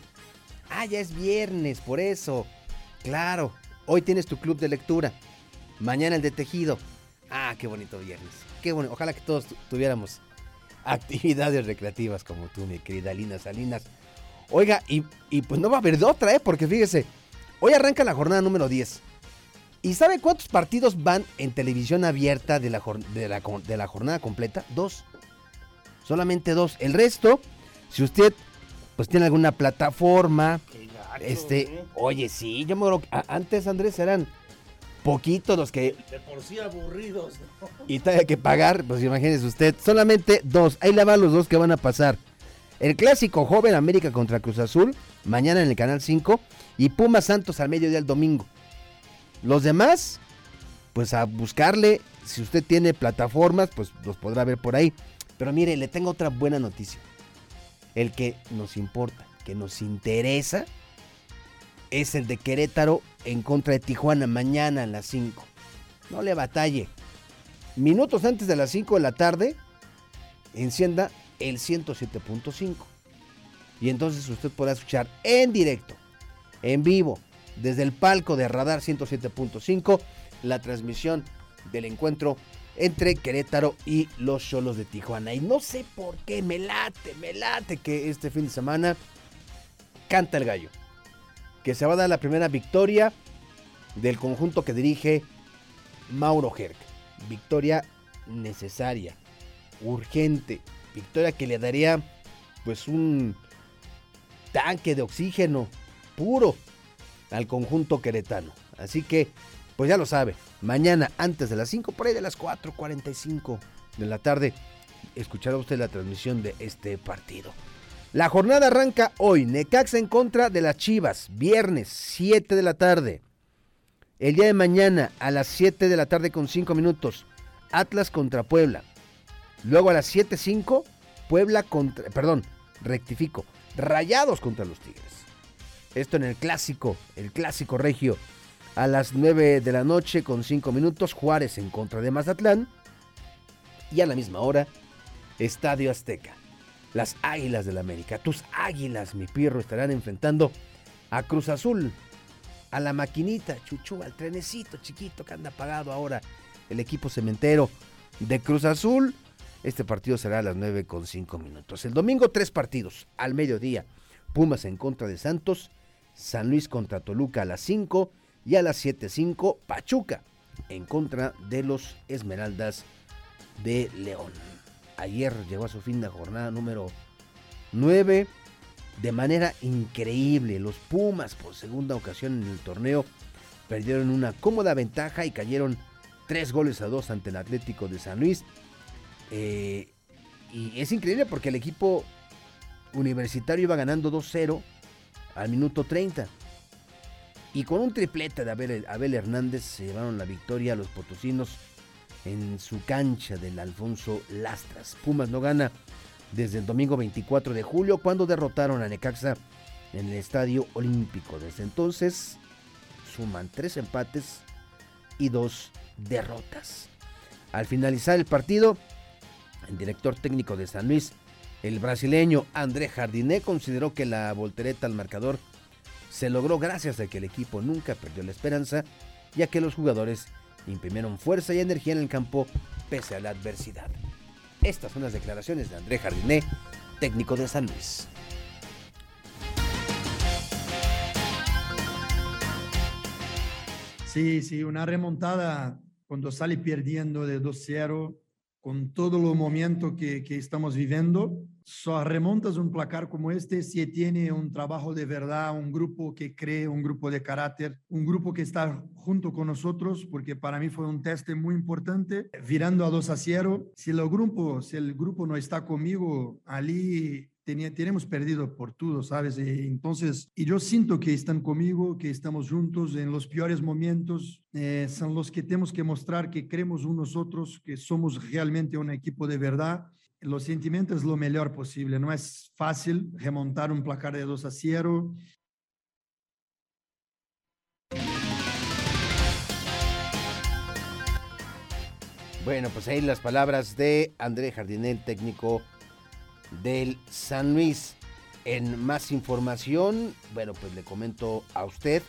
Ah, ya es viernes, por eso. Claro, Hoy tienes tu club de lectura. Mañana el de tejido. Ah, qué bonito viernes. Qué bueno. Ojalá que todos tuviéramos [laughs] actividades recreativas como tú, mi querida Lina Salinas. Oiga, y, pues no va a haber de otra, ¿eh? Porque fíjese, hoy arranca la jornada número 10. ¿Y sabe cuántos partidos van en televisión abierta de la, de la jornada completa? Dos. Solamente dos. El resto, si usted pues tiene alguna plataforma Este, ¿eh? oye, sí, yo me a- antes, Andrés, eran poquitos los que De por sí aburridos. ¿no? y todavía que pagar, pues imagínese usted, solamente dos, ahí le van los dos que van a pasar. El clásico joven América contra Cruz Azul, mañana en el Canal 5, y Pumas Santos al mediodía el domingo. Los demás, pues a buscarle, si usted tiene plataformas, pues los podrá ver por ahí. Pero mire, le tengo otra buena noticia. El que nos importa, que nos interesa, es el de Querétaro en contra de Tijuana mañana a las 5. No le batalle. Minutos antes de las 5 de la tarde, encienda el 107.5. Y entonces usted podrá escuchar en directo, en vivo, desde el palco de Radar 107.5, la transmisión del encuentro entre Querétaro y los Cholos de Tijuana. Y no sé por qué, me late, me late que este fin de semana canta el gallo. Que se va a dar la primera victoria del conjunto que dirige Mauro Herc. Victoria necesaria, urgente, victoria que le daría pues un tanque de oxígeno puro al conjunto queretano. Así que, pues ya lo sabe, mañana antes de las 5, por ahí de las 4.45 de la tarde, escuchará usted la transmisión de este partido. La jornada arranca hoy, Necaxa en contra de las Chivas, viernes 7 de la tarde. El día de mañana a las 7 de la tarde con 5 minutos, Atlas contra Puebla. Luego a las 7.05, Puebla contra, perdón, rectifico, Rayados contra los Tigres. Esto en el clásico, el clásico regio. A las 9 de la noche con 5 minutos, Juárez en contra de Mazatlán. Y a la misma hora, Estadio Azteca. Las Águilas del América, tus Águilas, mi pirro, estarán enfrentando a Cruz Azul, a la maquinita, chuchu, al trenecito chiquito que anda apagado ahora el equipo cementero de Cruz Azul. Este partido será a las 9 con 5 minutos. El domingo tres partidos al mediodía. Pumas en contra de Santos, San Luis contra Toluca a las 5 y a las 7.05 Pachuca en contra de los Esmeraldas de León. Ayer llegó a su fin la jornada número 9 de manera increíble. Los Pumas por segunda ocasión en el torneo perdieron una cómoda ventaja y cayeron tres goles a dos ante el Atlético de San Luis. Eh, y es increíble porque el equipo universitario iba ganando 2-0 al minuto 30. Y con un triplete de Abel, Abel Hernández se llevaron la victoria a los potosinos en su cancha del Alfonso Lastras. Pumas no gana desde el domingo 24 de julio cuando derrotaron a Necaxa en el Estadio Olímpico. Desde entonces suman tres empates y dos derrotas. Al finalizar el partido, el director técnico de San Luis, el brasileño André Jardiné, consideró que la voltereta al marcador se logró gracias a que el equipo nunca perdió la esperanza, ya que los jugadores imprimieron fuerza y energía en el campo pese a la adversidad. Estas son las declaraciones de André Jardiné, técnico de San Luis. Sí, sí, una remontada cuando sale perdiendo de 2-0, con todo el momento que, que estamos viviendo. Só remontas un placar como este si tiene un trabajo de verdad, un grupo que cree, un grupo de carácter, un grupo que está junto con nosotros, porque para mí fue un test muy importante. Virando a 2 a 0, si el grupo, si el grupo no está conmigo, allí tenía, tenemos perdido por todo, ¿sabes? Y entonces, y yo siento que están conmigo, que estamos juntos en los peores momentos, eh, son los que tenemos que mostrar que creemos unos otros, que somos realmente un equipo de verdad. Los sentimientos lo mejor posible, no es fácil remontar un placar de 2 a 0. Bueno, pues ahí las palabras de André Jardinel, técnico del San Luis. En más información, bueno, pues le comento a usted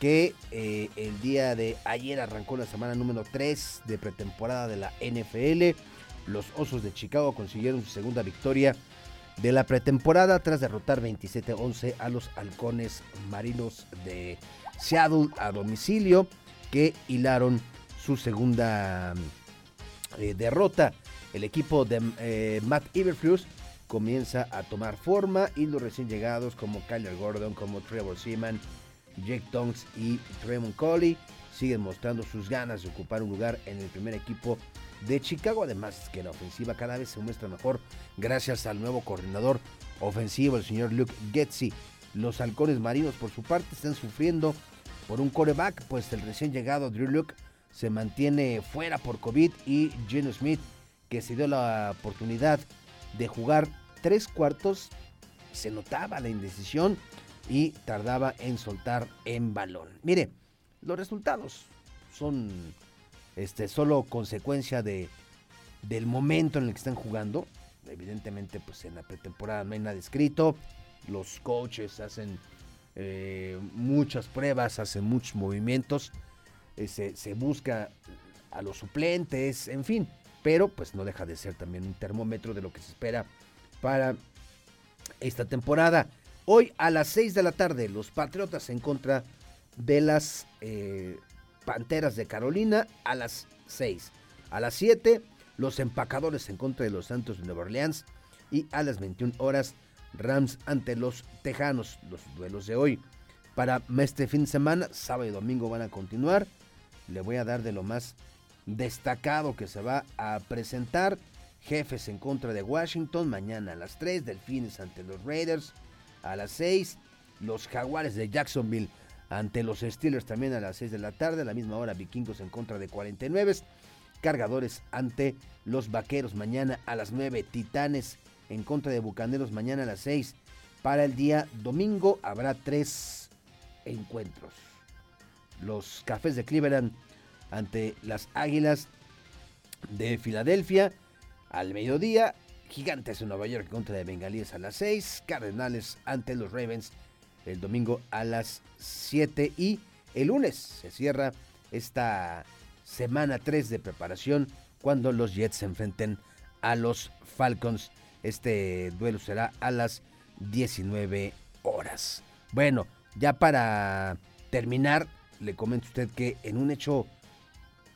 que eh, el día de ayer arrancó la semana número 3 de pretemporada de la NFL. Los Osos de Chicago consiguieron su segunda victoria de la pretemporada tras derrotar 27-11 a los Halcones Marinos de Seattle a domicilio que hilaron su segunda eh, derrota. El equipo de eh, Matt Iberflus comienza a tomar forma y los recién llegados como Kyler Gordon, como Trevor Seaman, Jake Tonks y Tremont Coley siguen mostrando sus ganas de ocupar un lugar en el primer equipo de Chicago. Además que la ofensiva cada vez se muestra mejor gracias al nuevo coordinador ofensivo, el señor Luke Getzi. Los halcones marinos por su parte están sufriendo por un coreback, pues el recién llegado Drew Luke se mantiene fuera por COVID y Geno Smith, que se dio la oportunidad de jugar tres cuartos, se notaba la indecisión y tardaba en soltar en balón. Mire, los resultados son este, solo consecuencia de, del momento en el que están jugando. Evidentemente, pues en la pretemporada no hay nada escrito. Los coaches hacen eh, muchas pruebas, hacen muchos movimientos. Eh, se, se busca a los suplentes, en fin. Pero pues no deja de ser también un termómetro de lo que se espera para esta temporada. Hoy a las 6 de la tarde, los Patriotas en contra de las eh, Panteras de Carolina a las 6. A las 7, los Empacadores en contra de los Santos de Nueva Orleans. Y a las 21 horas, Rams ante los Tejanos, los duelos de hoy. Para este fin de semana, sábado y domingo van a continuar. Le voy a dar de lo más destacado que se va a presentar. Jefes en contra de Washington, mañana a las 3, Delfines ante los Raiders a las 6, los Jaguares de Jacksonville ante los Steelers también a las 6 de la tarde, a la misma hora Vikingos en contra de 49, Cargadores ante los Vaqueros mañana a las 9, Titanes en contra de Bucaneros mañana a las 6. Para el día domingo habrá tres encuentros. Los Cafés de Cleveland ante las Águilas de Filadelfia al mediodía. Gigantes de Nueva York contra de Bengalíes a las 6. Cardenales ante los Ravens el domingo a las 7. Y el lunes se cierra esta semana 3 de preparación cuando los Jets se enfrenten a los Falcons. Este duelo será a las 19 horas. Bueno, ya para terminar, le comento a usted que en un hecho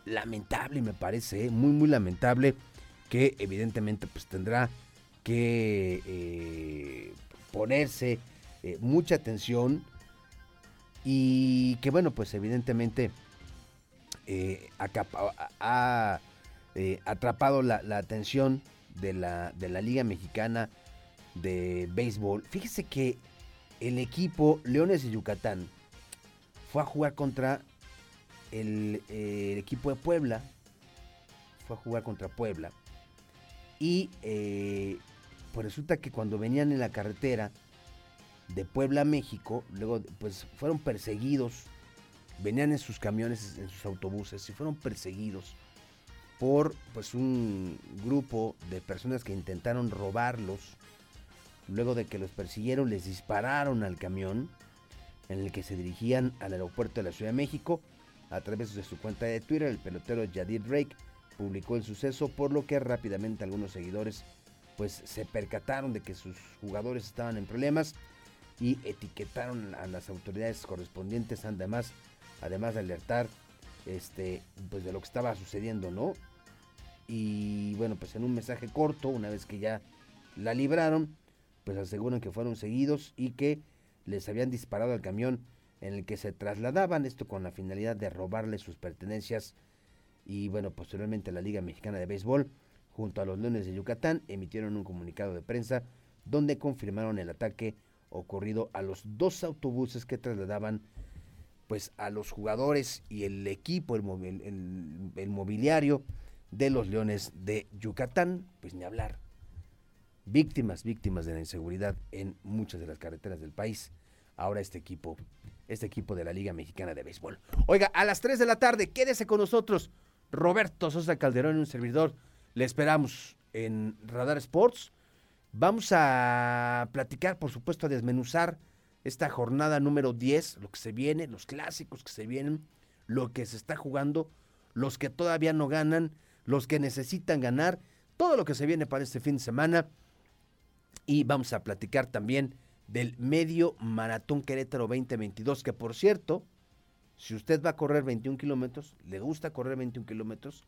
lamentable, me parece, ¿eh? muy, muy lamentable, que evidentemente pues tendrá que eh, ponerse eh, mucha atención y que bueno pues evidentemente ha atrapado la, atención de la, de la Liga Mexicana de Béisbol. Fíjese que el equipo Leones de Yucatán fue a jugar contra el, el equipo de Puebla, fue a jugar contra Puebla y eh, pues resulta que cuando venían en la carretera de Puebla a México, luego pues fueron perseguidos, venían en sus camiones, en sus autobuses, y fueron perseguidos por pues un grupo de personas que intentaron robarlos. Luego de que los persiguieron, les dispararon al camión en el que se dirigían al aeropuerto de la Ciudad de México. A través de su cuenta de Twitter, el pelotero Jadir Drake publicó el suceso, por lo que rápidamente algunos seguidores pues se percataron de que sus jugadores estaban en problemas y etiquetaron a las autoridades correspondientes además además de alertar este pues de lo que estaba sucediendo, ¿no? Y bueno, pues en un mensaje corto, una vez que ya la libraron, pues aseguran que fueron seguidos y que les habían disparado al camión en el que se trasladaban, esto con la finalidad de robarles sus pertenencias y bueno, posteriormente la Liga Mexicana de Béisbol, junto a los Leones de Yucatán, emitieron un comunicado de prensa donde confirmaron el ataque ocurrido a los dos autobuses que trasladaban pues a los jugadores y el equipo, el, el, mobiliario de los Leones de Yucatán, pues ni hablar. Víctimas, víctimas de la inseguridad en muchas de las carreteras del país. Ahora este equipo, este equipo de la Liga Mexicana de Béisbol. Oiga, a las 3 de la tarde, quédese con nosotros. Roberto Sosa Calderón, un servidor. Le esperamos en Radar Sports. Vamos a platicar, por supuesto, a desmenuzar esta jornada número 10, lo que se viene, los clásicos que se vienen, lo que se está jugando, los que todavía no ganan, los que necesitan ganar, todo lo que se viene para este fin de semana. Y vamos a platicar también del medio maratón Querétaro 2022, que por cierto, si usted va a correr 21 kilómetros, le gusta correr 21 kilómetros,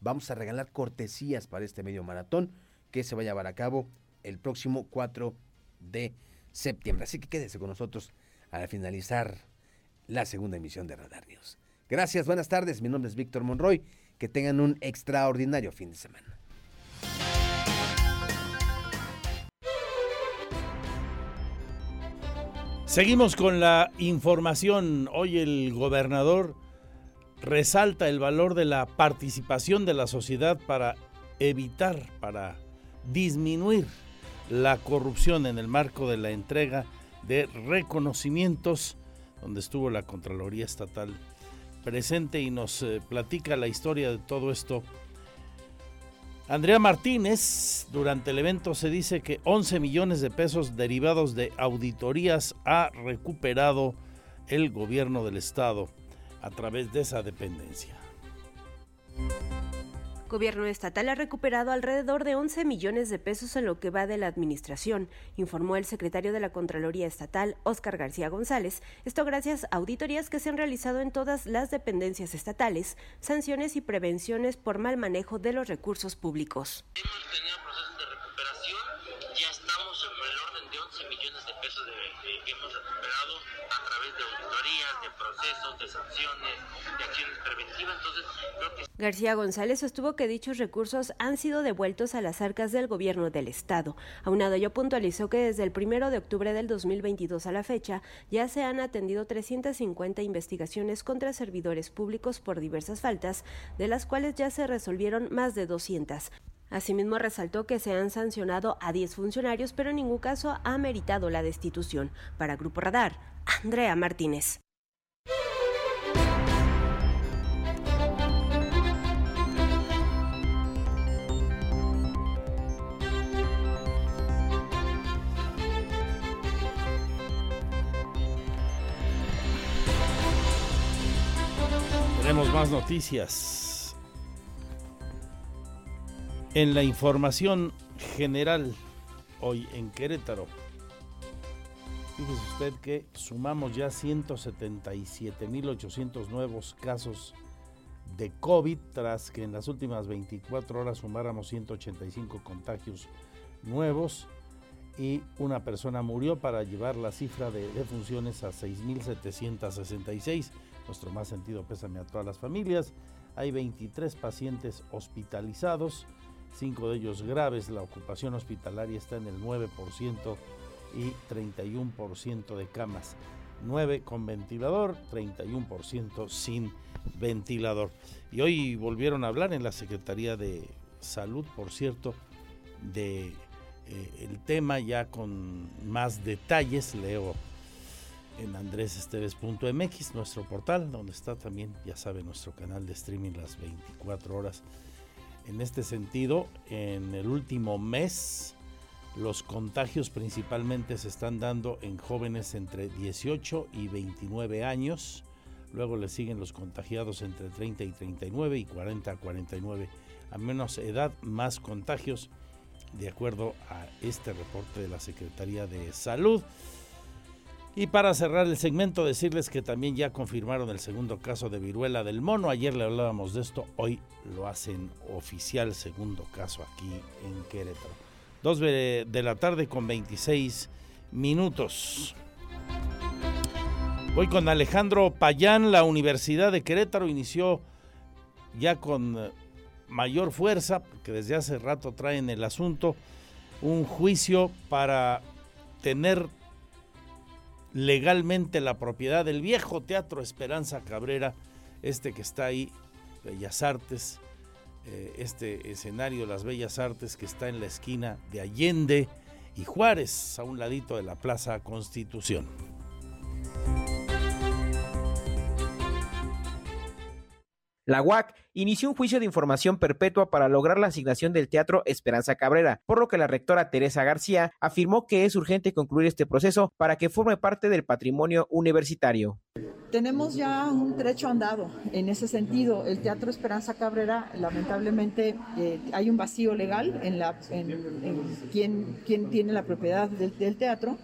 vamos a regalar cortesías para este medio maratón que se va a llevar a cabo el próximo 4 de septiembre. Así que quédese con nosotros al finalizar la segunda emisión de Radar News. Gracias, buenas tardes. Mi nombre es Víctor Monroy. Que tengan un extraordinario fin de semana. Seguimos con la información. Hoy el gobernador resalta el valor de la participación de la sociedad para evitar, para disminuir la corrupción en el marco de la entrega de reconocimientos donde estuvo la Contraloría Estatal presente y nos eh, platica la historia de todo esto. Andrea Martínez, durante el evento se dice que 11 millones de pesos derivados de auditorías ha recuperado el gobierno del estado a través de esa dependencia gobierno estatal ha recuperado alrededor de 11 millones de pesos en lo que va de la administración, informó el secretario de la Contraloría Estatal, Óscar García González. Esto gracias a auditorías que se han realizado en todas las dependencias estatales, sanciones y prevenciones por mal manejo de los recursos públicos de recuperación, ya estamos sobre el orden de 11 millones de pesos que hemos recuperado a través de auditorías, de procesos, de sanciones, de acciones preventivas. García González sostuvo que dichos recursos han sido devueltos a las arcas del gobierno del Estado. Aunado ello puntualizó que desde el primero de octubre del 2022 a la fecha ya se han atendido 350 investigaciones contra servidores públicos por diversas faltas, de las cuales ya se resolvieron más de 200. Asimismo, resaltó que se han sancionado a 10 funcionarios, pero en ningún caso ha meritado la destitución. Para Grupo Radar, Andrea Martínez. Tenemos más noticias. En la información general hoy en Querétaro, fíjese usted que sumamos ya 177.800 nuevos casos de COVID, tras que en las últimas 24 horas sumáramos 185 contagios nuevos y una persona murió para llevar la cifra de defunciones a 6.766. Nuestro más sentido pésame a todas las familias. Hay 23 pacientes hospitalizados, 5 de ellos graves. La ocupación hospitalaria está en el 9% y 31% de camas. 9 con ventilador, 31% sin ventilador. Y hoy volvieron a hablar en la Secretaría de Salud, por cierto, de eh, el tema ya con más detalles. Leo en andresesteves.mx, nuestro portal, donde está también, ya sabe, nuestro canal de streaming las 24 horas. En este sentido, en el último mes, los contagios principalmente se están dando en jóvenes entre 18 y 29 años. Luego le siguen los contagiados entre 30 y 39 y 40 a 49. A menos edad, más contagios, de acuerdo a este reporte de la Secretaría de Salud. Y para cerrar el segmento, decirles que también ya confirmaron el segundo caso de viruela del mono. Ayer le hablábamos de esto, hoy lo hacen oficial, segundo caso aquí en Querétaro. Dos de, la tarde con 26 minutos. Voy con Alejandro Payán, la Universidad de Querétaro inició ya con mayor fuerza, porque desde hace rato traen el asunto, un juicio para tener legalmente la propiedad del viejo Teatro Esperanza Cabrera, este que está ahí, Bellas Artes, eh, este escenario Las Bellas Artes que está en la esquina de Allende y Juárez, a un ladito de la Plaza Constitución. La UAC inició un juicio de información perpetua para lograr la asignación del Teatro Esperanza Cabrera, por lo que la rectora Teresa García afirmó que es urgente concluir este proceso para que forme parte del patrimonio universitario. Tenemos ya un trecho andado en ese sentido. El Teatro Esperanza Cabrera, lamentablemente, eh, hay un vacío legal en, la, en, quién, tiene la propiedad del teatro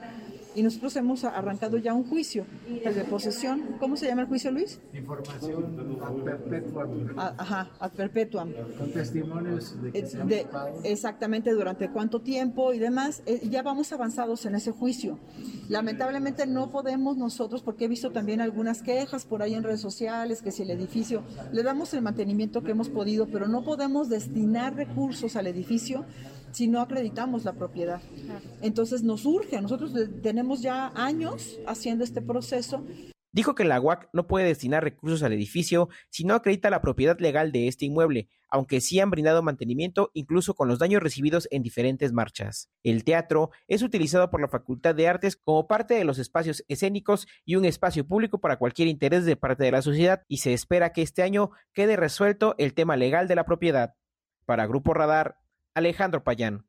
y nosotros hemos arrancado ya un juicio de posesión. ¿Cómo se llama el juicio, Luis? Información ad perpetuam. Ajá, ad perpetuam. Con testimonios de, que de Exactamente, durante cuánto tiempo y demás. Eh, ya vamos avanzados en ese juicio. Lamentablemente no podemos nosotros, porque he visto también algunas quejas por ahí en redes sociales, que si el edificio, le damos el mantenimiento que hemos podido, pero no podemos destinar recursos al edificio si no acreditamos la propiedad. Entonces nos urge, nosotros tenemos ya años haciendo este proceso. Dijo que la UAC no puede destinar recursos al edificio si no acredita la propiedad legal de este inmueble, aunque sí han brindado mantenimiento incluso con los daños recibidos en diferentes marchas. El teatro es utilizado por la Facultad de Artes como parte de los espacios escénicos y un espacio público para cualquier interés de parte de la sociedad y se espera que este año quede resuelto el tema legal de la propiedad. Para Grupo Radar, Alejandro Payán.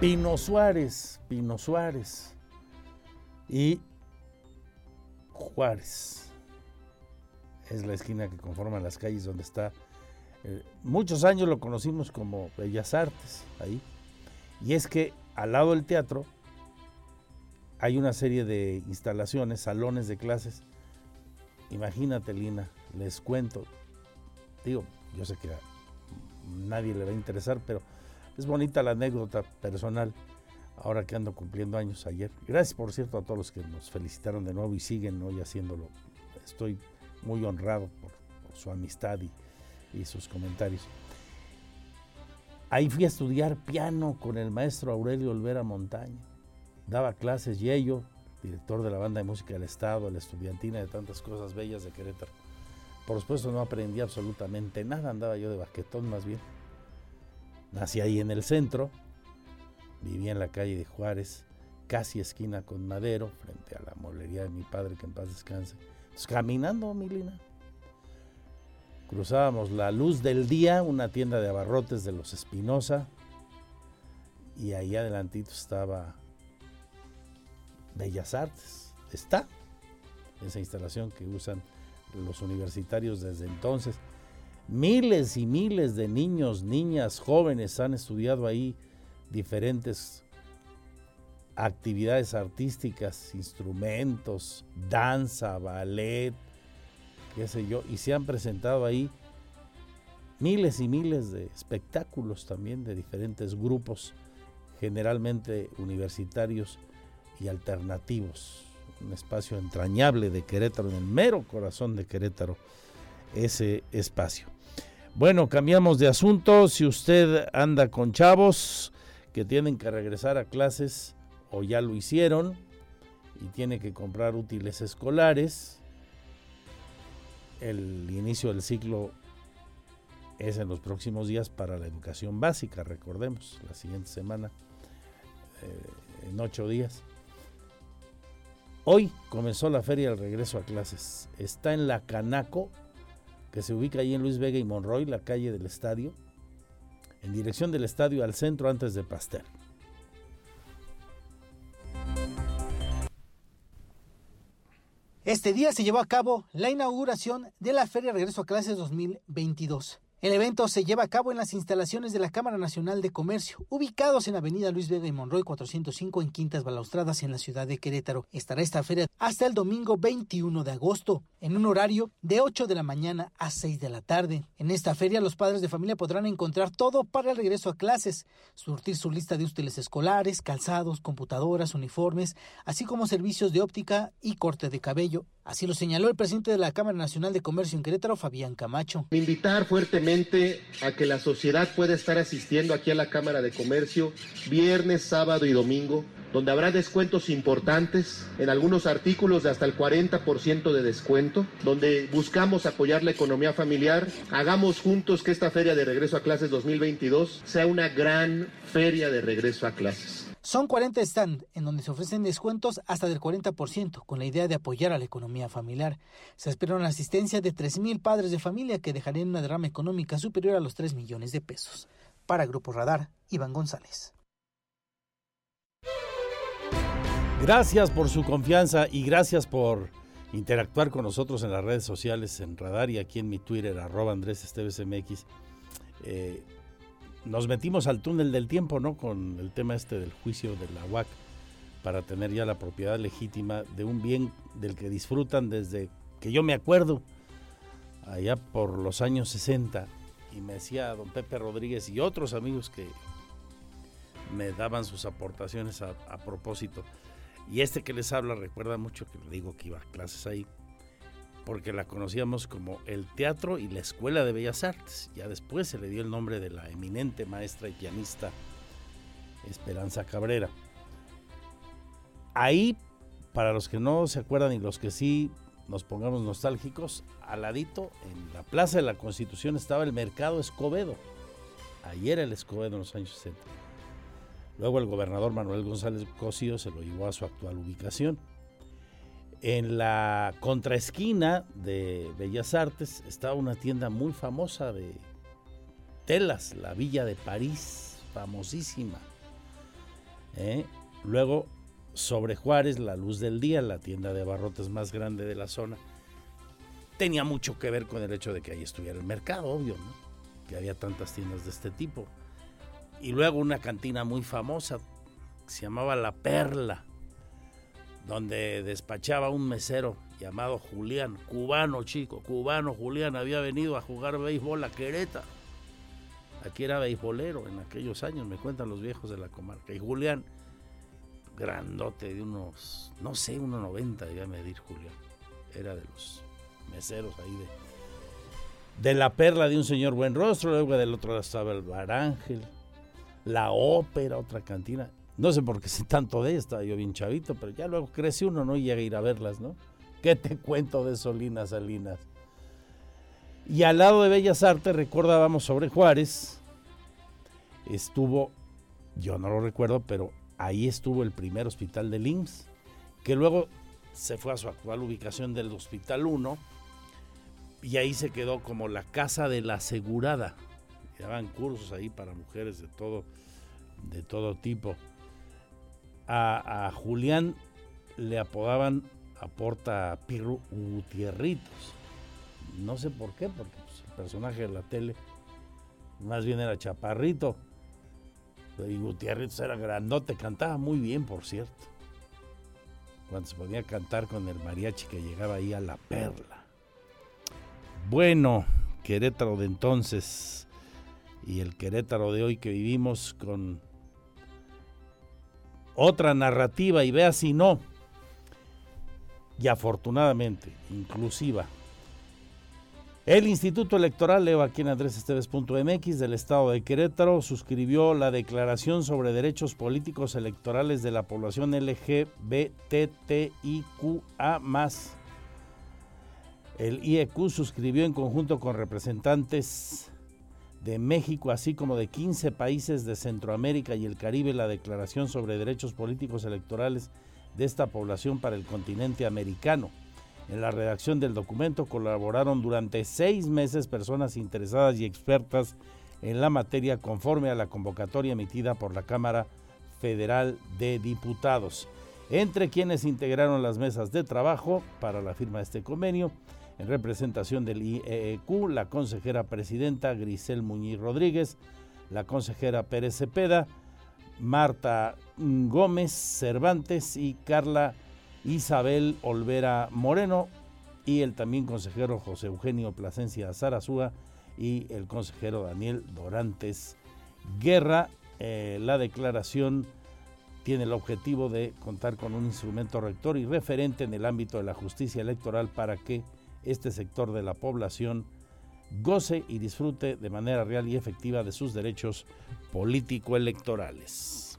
Pino Suárez, Pino Suárez y Juárez. Es la esquina que conforma las calles donde está. Eh, muchos años lo conocimos como Bellas Artes, ahí. Y es que al lado del teatro hay una serie de instalaciones, salones de clases. Imagínate, Lina, les cuento. Digo, yo sé que nadie le va a interesar, pero es bonita la anécdota personal ahora que ando cumpliendo años ayer. Gracias, por cierto, a todos los que nos felicitaron de nuevo y siguen hoy haciéndolo. Estoy muy honrado por, su amistad y, y, sus comentarios. Ahí fui a estudiar piano con el maestro Aurelio Olvera Montaña. Daba clases y ello, director de la banda de música del Estado, la estudiantina de tantas cosas bellas de Querétaro. Por supuesto no aprendí absolutamente nada, andaba yo de baquetón más bien. Nací ahí en el centro, vivía en la calle de Juárez, casi esquina con Madero, frente a la molería de mi padre, que en paz descanse. Pues, caminando, Milina. Cruzábamos la luz del día, una tienda de abarrotes de los Espinosa, y ahí adelantito estaba Bellas Artes. Está esa instalación que usan los universitarios desde entonces. Miles y miles de niños, niñas, jóvenes han estudiado ahí diferentes actividades artísticas, instrumentos, danza, ballet, qué sé yo, y se han presentado ahí miles y miles de espectáculos también de diferentes grupos, generalmente universitarios y alternativos un espacio entrañable de Querétaro, en el mero corazón de Querétaro, ese espacio. Bueno, cambiamos de asunto. Si usted anda con chavos que tienen que regresar a clases o ya lo hicieron y tiene que comprar útiles escolares, el inicio del ciclo es en los próximos días para la educación básica, recordemos, la siguiente semana, eh, en ocho días. Hoy comenzó la feria del regreso a clases. Está en la Canaco, que se ubica ahí en Luis Vega y Monroy, la calle del estadio, en dirección del estadio al centro antes de Pasteur. Este día se llevó a cabo la inauguración de la Feria Regreso a Clases 2022. El evento se lleva a cabo en las instalaciones de la Cámara Nacional de Comercio, ubicados en Avenida Luis Vega y Monroy 405 en Quintas Balaustradas en la ciudad de Querétaro. Estará esta feria hasta el domingo 21 de agosto, en un horario de 8 de la mañana a 6 de la tarde. En esta feria los padres de familia podrán encontrar todo para el regreso a clases, surtir su lista de útiles escolares, calzados, computadoras, uniformes, así como servicios de óptica y corte de cabello. Así lo señaló el presidente de la Cámara Nacional de Comercio en Querétaro, Fabián Camacho. Invitar fuertemente a que la sociedad pueda estar asistiendo aquí a la Cámara de Comercio viernes, sábado y domingo, donde habrá descuentos importantes en algunos artículos de hasta el 40% de descuento, donde buscamos apoyar la economía familiar. Hagamos juntos que esta feria de regreso a clases 2022 sea una gran feria de regreso a clases. Son 40 stands en donde se ofrecen descuentos hasta del 40% con la idea de apoyar a la economía familiar. Se espera una asistencia de 3.000 padres de familia que dejarían una derrama económica superior a los 3 millones de pesos. Para Grupo Radar, Iván González. Gracias por su confianza y gracias por interactuar con nosotros en las redes sociales, en Radar y aquí en mi Twitter, arroba Andrés Esteves MX. Eh, nos metimos al túnel del tiempo, ¿no? Con el tema este del juicio de la UAC para tener ya la propiedad legítima de un bien del que disfrutan desde que yo me acuerdo, allá por los años 60, y me decía don Pepe Rodríguez y otros amigos que me daban sus aportaciones a, propósito. Y este que les habla recuerda mucho que le digo que iba a clases ahí, porque la conocíamos como el Teatro y la Escuela de Bellas Artes. Ya después se le dio el nombre de la eminente maestra y pianista Esperanza Cabrera. Ahí, para los que no se acuerdan y los que sí nos pongamos nostálgicos, al ladito, en la Plaza de la Constitución estaba el Mercado Escobedo. Ahí era el Escobedo en los años 60. Luego el gobernador Manuel González Cosío se lo llevó a su actual ubicación. En la contraesquina de Bellas Artes estaba una tienda muy famosa de telas, la Villa de París, famosísima. ¿Eh? Luego, sobre Juárez, la Luz del Día, la tienda de abarrotes más grande de la zona, tenía mucho que ver con el hecho de que ahí estuviera el mercado, obvio, ¿no? que había tantas tiendas de este tipo. Y luego una cantina muy famosa, que se llamaba La Perla, donde despachaba un mesero llamado Julián, cubano chico, cubano Julián, había venido a jugar béisbol a Querétaro. Aquí era beisbolero en aquellos años, me cuentan los viejos de la comarca. Y Julián, grandote de unos, no sé, 1,90 debía medir Julián. Era de los meseros ahí de, de la perla de un señor buen rostro, luego del otro lado estaba el Barángel, la ópera, otra cantina. No sé por qué sé tanto de esta, yo bien chavito, pero ya luego crece uno, ¿no? Y llega a ir a verlas, ¿no? ¿Qué te [laughs] cuento de Solinas Salinas? Y al lado de Bellas Artes, recordábamos sobre Juárez, estuvo, yo no lo recuerdo, pero ahí estuvo el primer hospital del IMSS, que luego se fue a su actual ubicación del Hospital 1 y ahí se quedó como la casa de la asegurada. Daban cursos ahí para mujeres de todo, de todo tipo. A, a Julián le apodaban a Porta Pirru Gutierritos. No sé por qué, porque pues, el personaje de la tele más bien era chaparrito. Y Gutiérrez era grandote, cantaba muy bien, por cierto. Cuando se ponía a cantar con el mariachi que llegaba ahí a la perla. Bueno, Querétaro de entonces y el Querétaro de hoy que vivimos con otra narrativa y vea si no. Y afortunadamente, inclusiva. El Instituto Electoral, leo aquí en andresesteves.mx del Estado de Querétaro, suscribió la Declaración sobre Derechos Políticos Electorales de la Población LGBTTIQA+. El IEQ suscribió en conjunto con representantes de México, así como de 15 países de Centroamérica y el Caribe, la Declaración sobre Derechos Políticos Electorales de esta población para el continente americano. En la redacción del documento colaboraron durante seis meses personas interesadas y expertas en la materia conforme a la convocatoria emitida por la Cámara Federal de Diputados. Entre quienes integraron las mesas de trabajo para la firma de este convenio, en representación del IEEQ, la consejera presidenta Grisel Muñiz Rodríguez, la consejera Pérez Cepeda, Marta Gómez Cervantes y Carla Isabel Olvera Moreno y el también consejero José Eugenio Plasencia Zarazúa y el consejero Daniel Dorantes Guerra. Eh, la declaración tiene el objetivo de contar con un instrumento rector y referente en el ámbito de la justicia electoral para que este sector de la población goce y disfrute de manera real y efectiva de sus derechos político-electorales.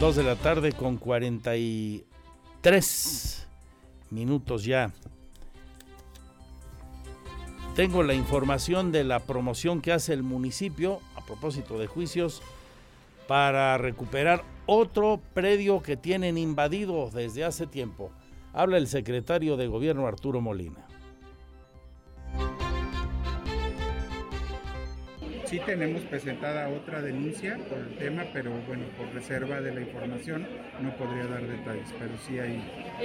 2 de la tarde con 43 minutos ya. Tengo la información de la promoción que hace el municipio a propósito de juicios para recuperar otro predio que tienen invadido desde hace tiempo. Habla el secretario de gobierno Arturo Molina. Sí tenemos presentada otra denuncia por el tema, pero bueno, por reserva de la información no podría dar detalles, pero sí hay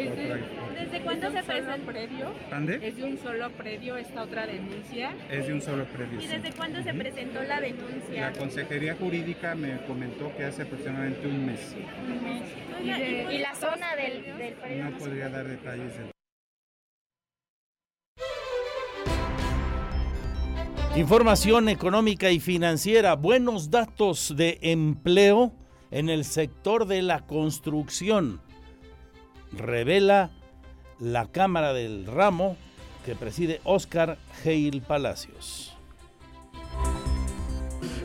otra. ¿Desde cuándo se presenta predio? ¿Ande? ¿Es de un solo predio esta otra denuncia? Es de un solo predio. ¿Y sí. desde cuándo se presentó la denuncia? La Consejería Jurídica me comentó que hace aproximadamente un mes. Un mes. ¿Y, de- y la zona del, del predio? No podría dar detalles del Información económica y financiera, buenos datos de empleo en el sector de la construcción. Revela la Cámara del Ramo que preside Óscar Geil Palacios.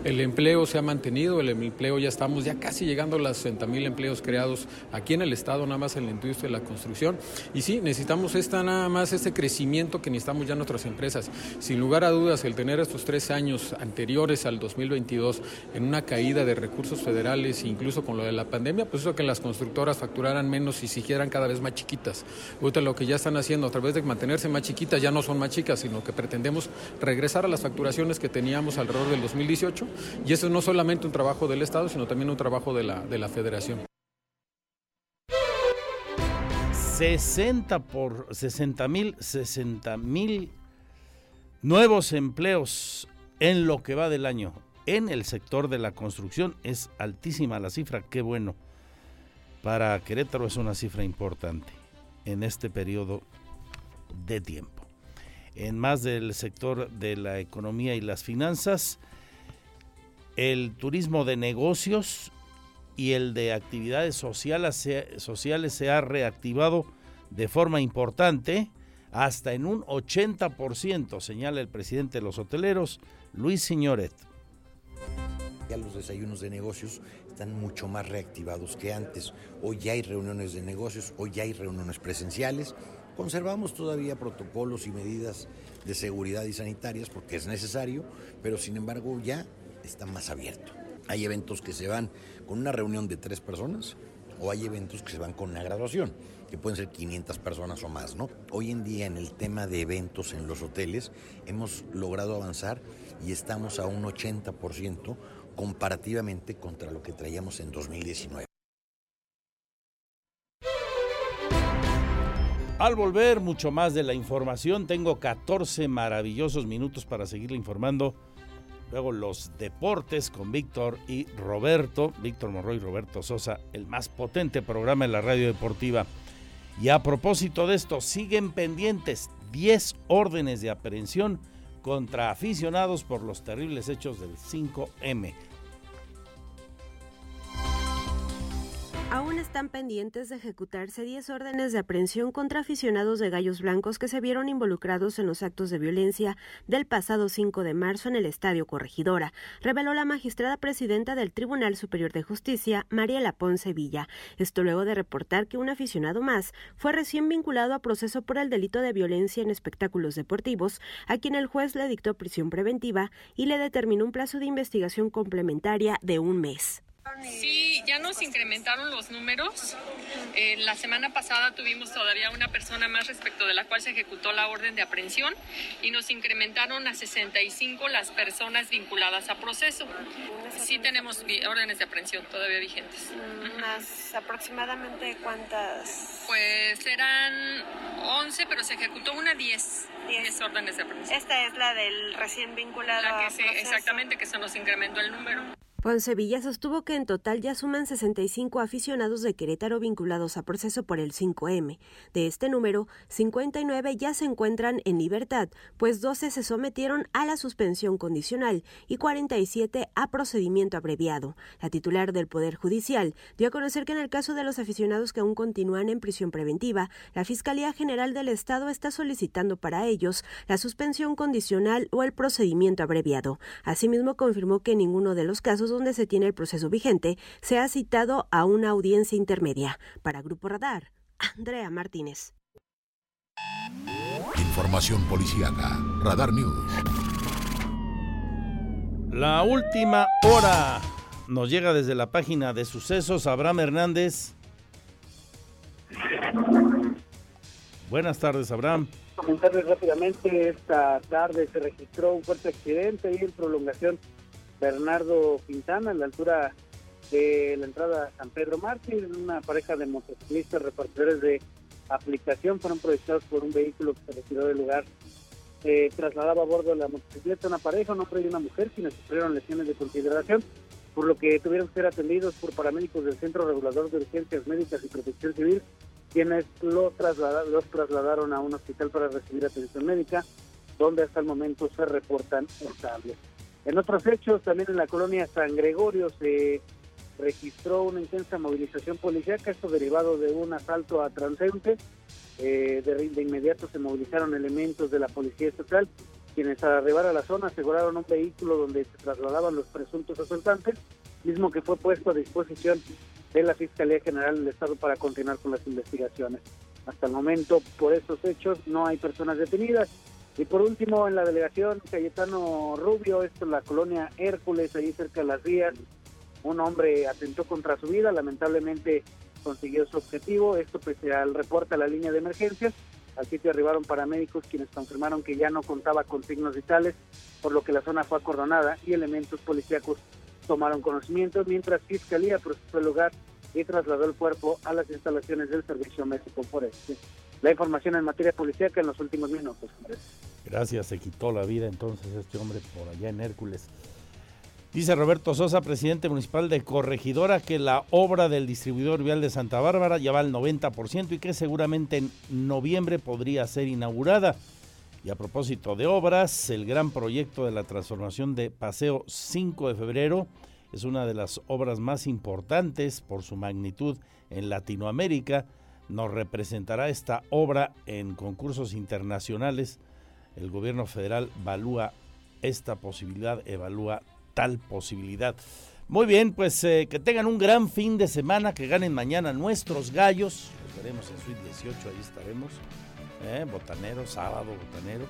El empleo se ha mantenido, el empleo ya estamos ya casi llegando a los 60 mil empleos creados aquí en el estado, nada más en la industria de la construcción. Y sí, necesitamos esta nada más este crecimiento que necesitamos ya nuestras empresas. Sin lugar a dudas, el tener estos tres años anteriores al 2022 en una caída de recursos federales, incluso con lo de la pandemia, pues eso que las constructoras facturaran menos y siguieran cada vez más chiquitas. Ahorita lo que ya están haciendo a través de mantenerse más chiquitas ya no son más chicas, sino que pretendemos regresar a las facturaciones que teníamos alrededor del 2018 y eso no solamente un trabajo del Estado, sino también un trabajo de la, de la Federación. 60 por 60 mil, 60 mil nuevos empleos en lo que va del año en el sector de la construcción. Es altísima la cifra, qué bueno. Para Querétaro es una cifra importante en este periodo de tiempo. En más del sector de la economía y las finanzas, el turismo de negocios y el de actividades sociales se, ha reactivado de forma importante, hasta en un 80%, señala el presidente de los hoteleros, Luis Signoret. Ya los desayunos de negocios están mucho más reactivados que antes. Hoy ya hay reuniones de negocios, hoy ya hay reuniones presenciales. Conservamos todavía protocolos y medidas de seguridad y sanitarias porque es necesario, pero sin embargo ya está más abierto. Hay eventos que se van con una reunión de tres personas o hay eventos que se van con una graduación, que pueden ser 500 personas o más, ¿no? Hoy en día en el tema de eventos en los hoteles hemos logrado avanzar y estamos a un 80% comparativamente contra lo que traíamos en 2019. Al volver, mucho más de la información. Tengo 14 maravillosos minutos para seguirle informando. Luego los deportes con Víctor y Roberto, Víctor Monroy y Roberto Sosa, el más potente programa en la radio deportiva. Y a propósito de esto, siguen pendientes 10 órdenes de aprehensión contra aficionados por los terribles hechos del 5M. Aún están pendientes de ejecutarse 10 órdenes de aprehensión contra aficionados de Gallos Blancos que se vieron involucrados en los actos de violencia del pasado 5 de marzo en el Estadio Corregidora, reveló la magistrada presidenta del Tribunal Superior de Justicia, Mariela Ponce Villa. Esto luego de reportar que un aficionado más fue recién vinculado a proceso por el delito de violencia en espectáculos deportivos, a quien el juez le dictó prisión preventiva y le determinó un plazo de investigación complementaria de un mes. Sí, ya nos incrementaron los números. Eh, la semana pasada tuvimos todavía una persona más respecto de la cual se ejecutó la orden de aprehensión y nos incrementaron a 65 las personas vinculadas a proceso. Sí tenemos órdenes de aprehensión todavía vigentes. ¿Más aproximadamente cuántas? Pues eran 11, pero se ejecutó una 10. 10 órdenes de aprehensión. Esta es la del recién vinculado La que a se- proceso. exactamente, que se nos incrementó el número. Ponce Villa sostuvo que en total ya suman 65 aficionados de Querétaro vinculados a proceso por el 5M. De este número, 59 ya se encuentran en libertad, pues 12 se sometieron a la suspensión condicional y 47 a procedimiento abreviado. La titular del Poder Judicial dio a conocer que en el caso de los aficionados que aún continúan en prisión preventiva, la Fiscalía General del Estado está solicitando para ellos la suspensión condicional o el procedimiento abreviado. Asimismo, confirmó que ninguno de los casos donde se tiene el proceso vigente se ha citado a una audiencia intermedia. Para Grupo Radar, Andrea Martínez. Información policíaca. Radar News. La última hora nos llega desde la página de sucesos. Abraham Hernández. Buenas tardes, Abraham. Comentarles rápidamente, esta tarde se registró un fuerte accidente y en prolongación Bernardo Quintana, a la altura de la entrada a San Pedro Mártir, una pareja de motociclistas repartidores de aplicación fueron proyectados por un vehículo que se retiró del lugar. Eh, trasladaba a bordo de la motocicleta una pareja, un hombre y una mujer, quienes sufrieron lesiones de consideración, por lo que tuvieron que ser atendidos por paramédicos del Centro Regulador de Urgencias Médicas y Protección Civil, quienes los trasladaron a un hospital para recibir atención médica, donde hasta el momento se reportan estables. En otros hechos, también en la colonia San Gregorio se registró una intensa movilización policíaca, esto derivado de un asalto a transeúntes. Eh, de, inmediato se movilizaron elementos de la Policía Estatal, quienes al arribar a la zona aseguraron un vehículo donde se trasladaban los presuntos asaltantes, mismo que fue puesto a disposición de la Fiscalía General del Estado para continuar con las investigaciones. Hasta el momento, por estos hechos, no hay personas detenidas. Y por último, en la delegación Cayetano Rubio, esto en la colonia Hércules, ahí cerca de las vías, un hombre atentó contra su vida, lamentablemente consiguió su objetivo, esto pese al reporte a la línea de emergencias. Al sitio arribaron paramédicos quienes confirmaron que ya no contaba con signos vitales, por lo que la zona fue acordonada y elementos policíacos tomaron conocimiento, mientras Fiscalía procesó el lugar y trasladó el cuerpo a las instalaciones del Servicio Médico Forense. La información en materia policíaca en los últimos minutos. Gracias, se quitó la vida entonces este hombre por allá en Hércules. Dice Roberto Sosa, presidente municipal de Corregidora, que la obra del distribuidor vial de Santa Bárbara ya va al 90% y que seguramente en noviembre podría ser inaugurada. Y a propósito de obras, el gran proyecto de la transformación de Paseo 5 de Febrero es una de las obras más importantes por su magnitud en Latinoamérica. Nos representará esta obra en concursos internacionales. El gobierno federal evalúa esta posibilidad, evalúa tal posibilidad. Muy bien, pues eh, que tengan un gran fin de semana, que ganen mañana nuestros gallos. Los veremos en Suite 18, ahí estaremos. Eh, botanero, sábado, botanero,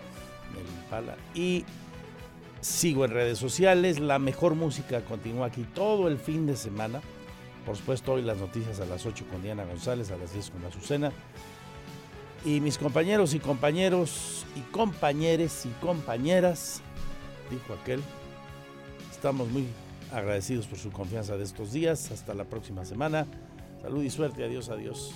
el Y sigo en redes sociales. La mejor música continúa aquí todo el fin de semana. Por supuesto, hoy las noticias a las 8 con Diana González, a las 10 con Azucena. Y mis compañeros y compañeros y compañeres y compañeras, dijo aquel, Estamos muy agradecidos por su confianza de estos días. Hasta la próxima semana. Salud y suerte. Adiós, adiós.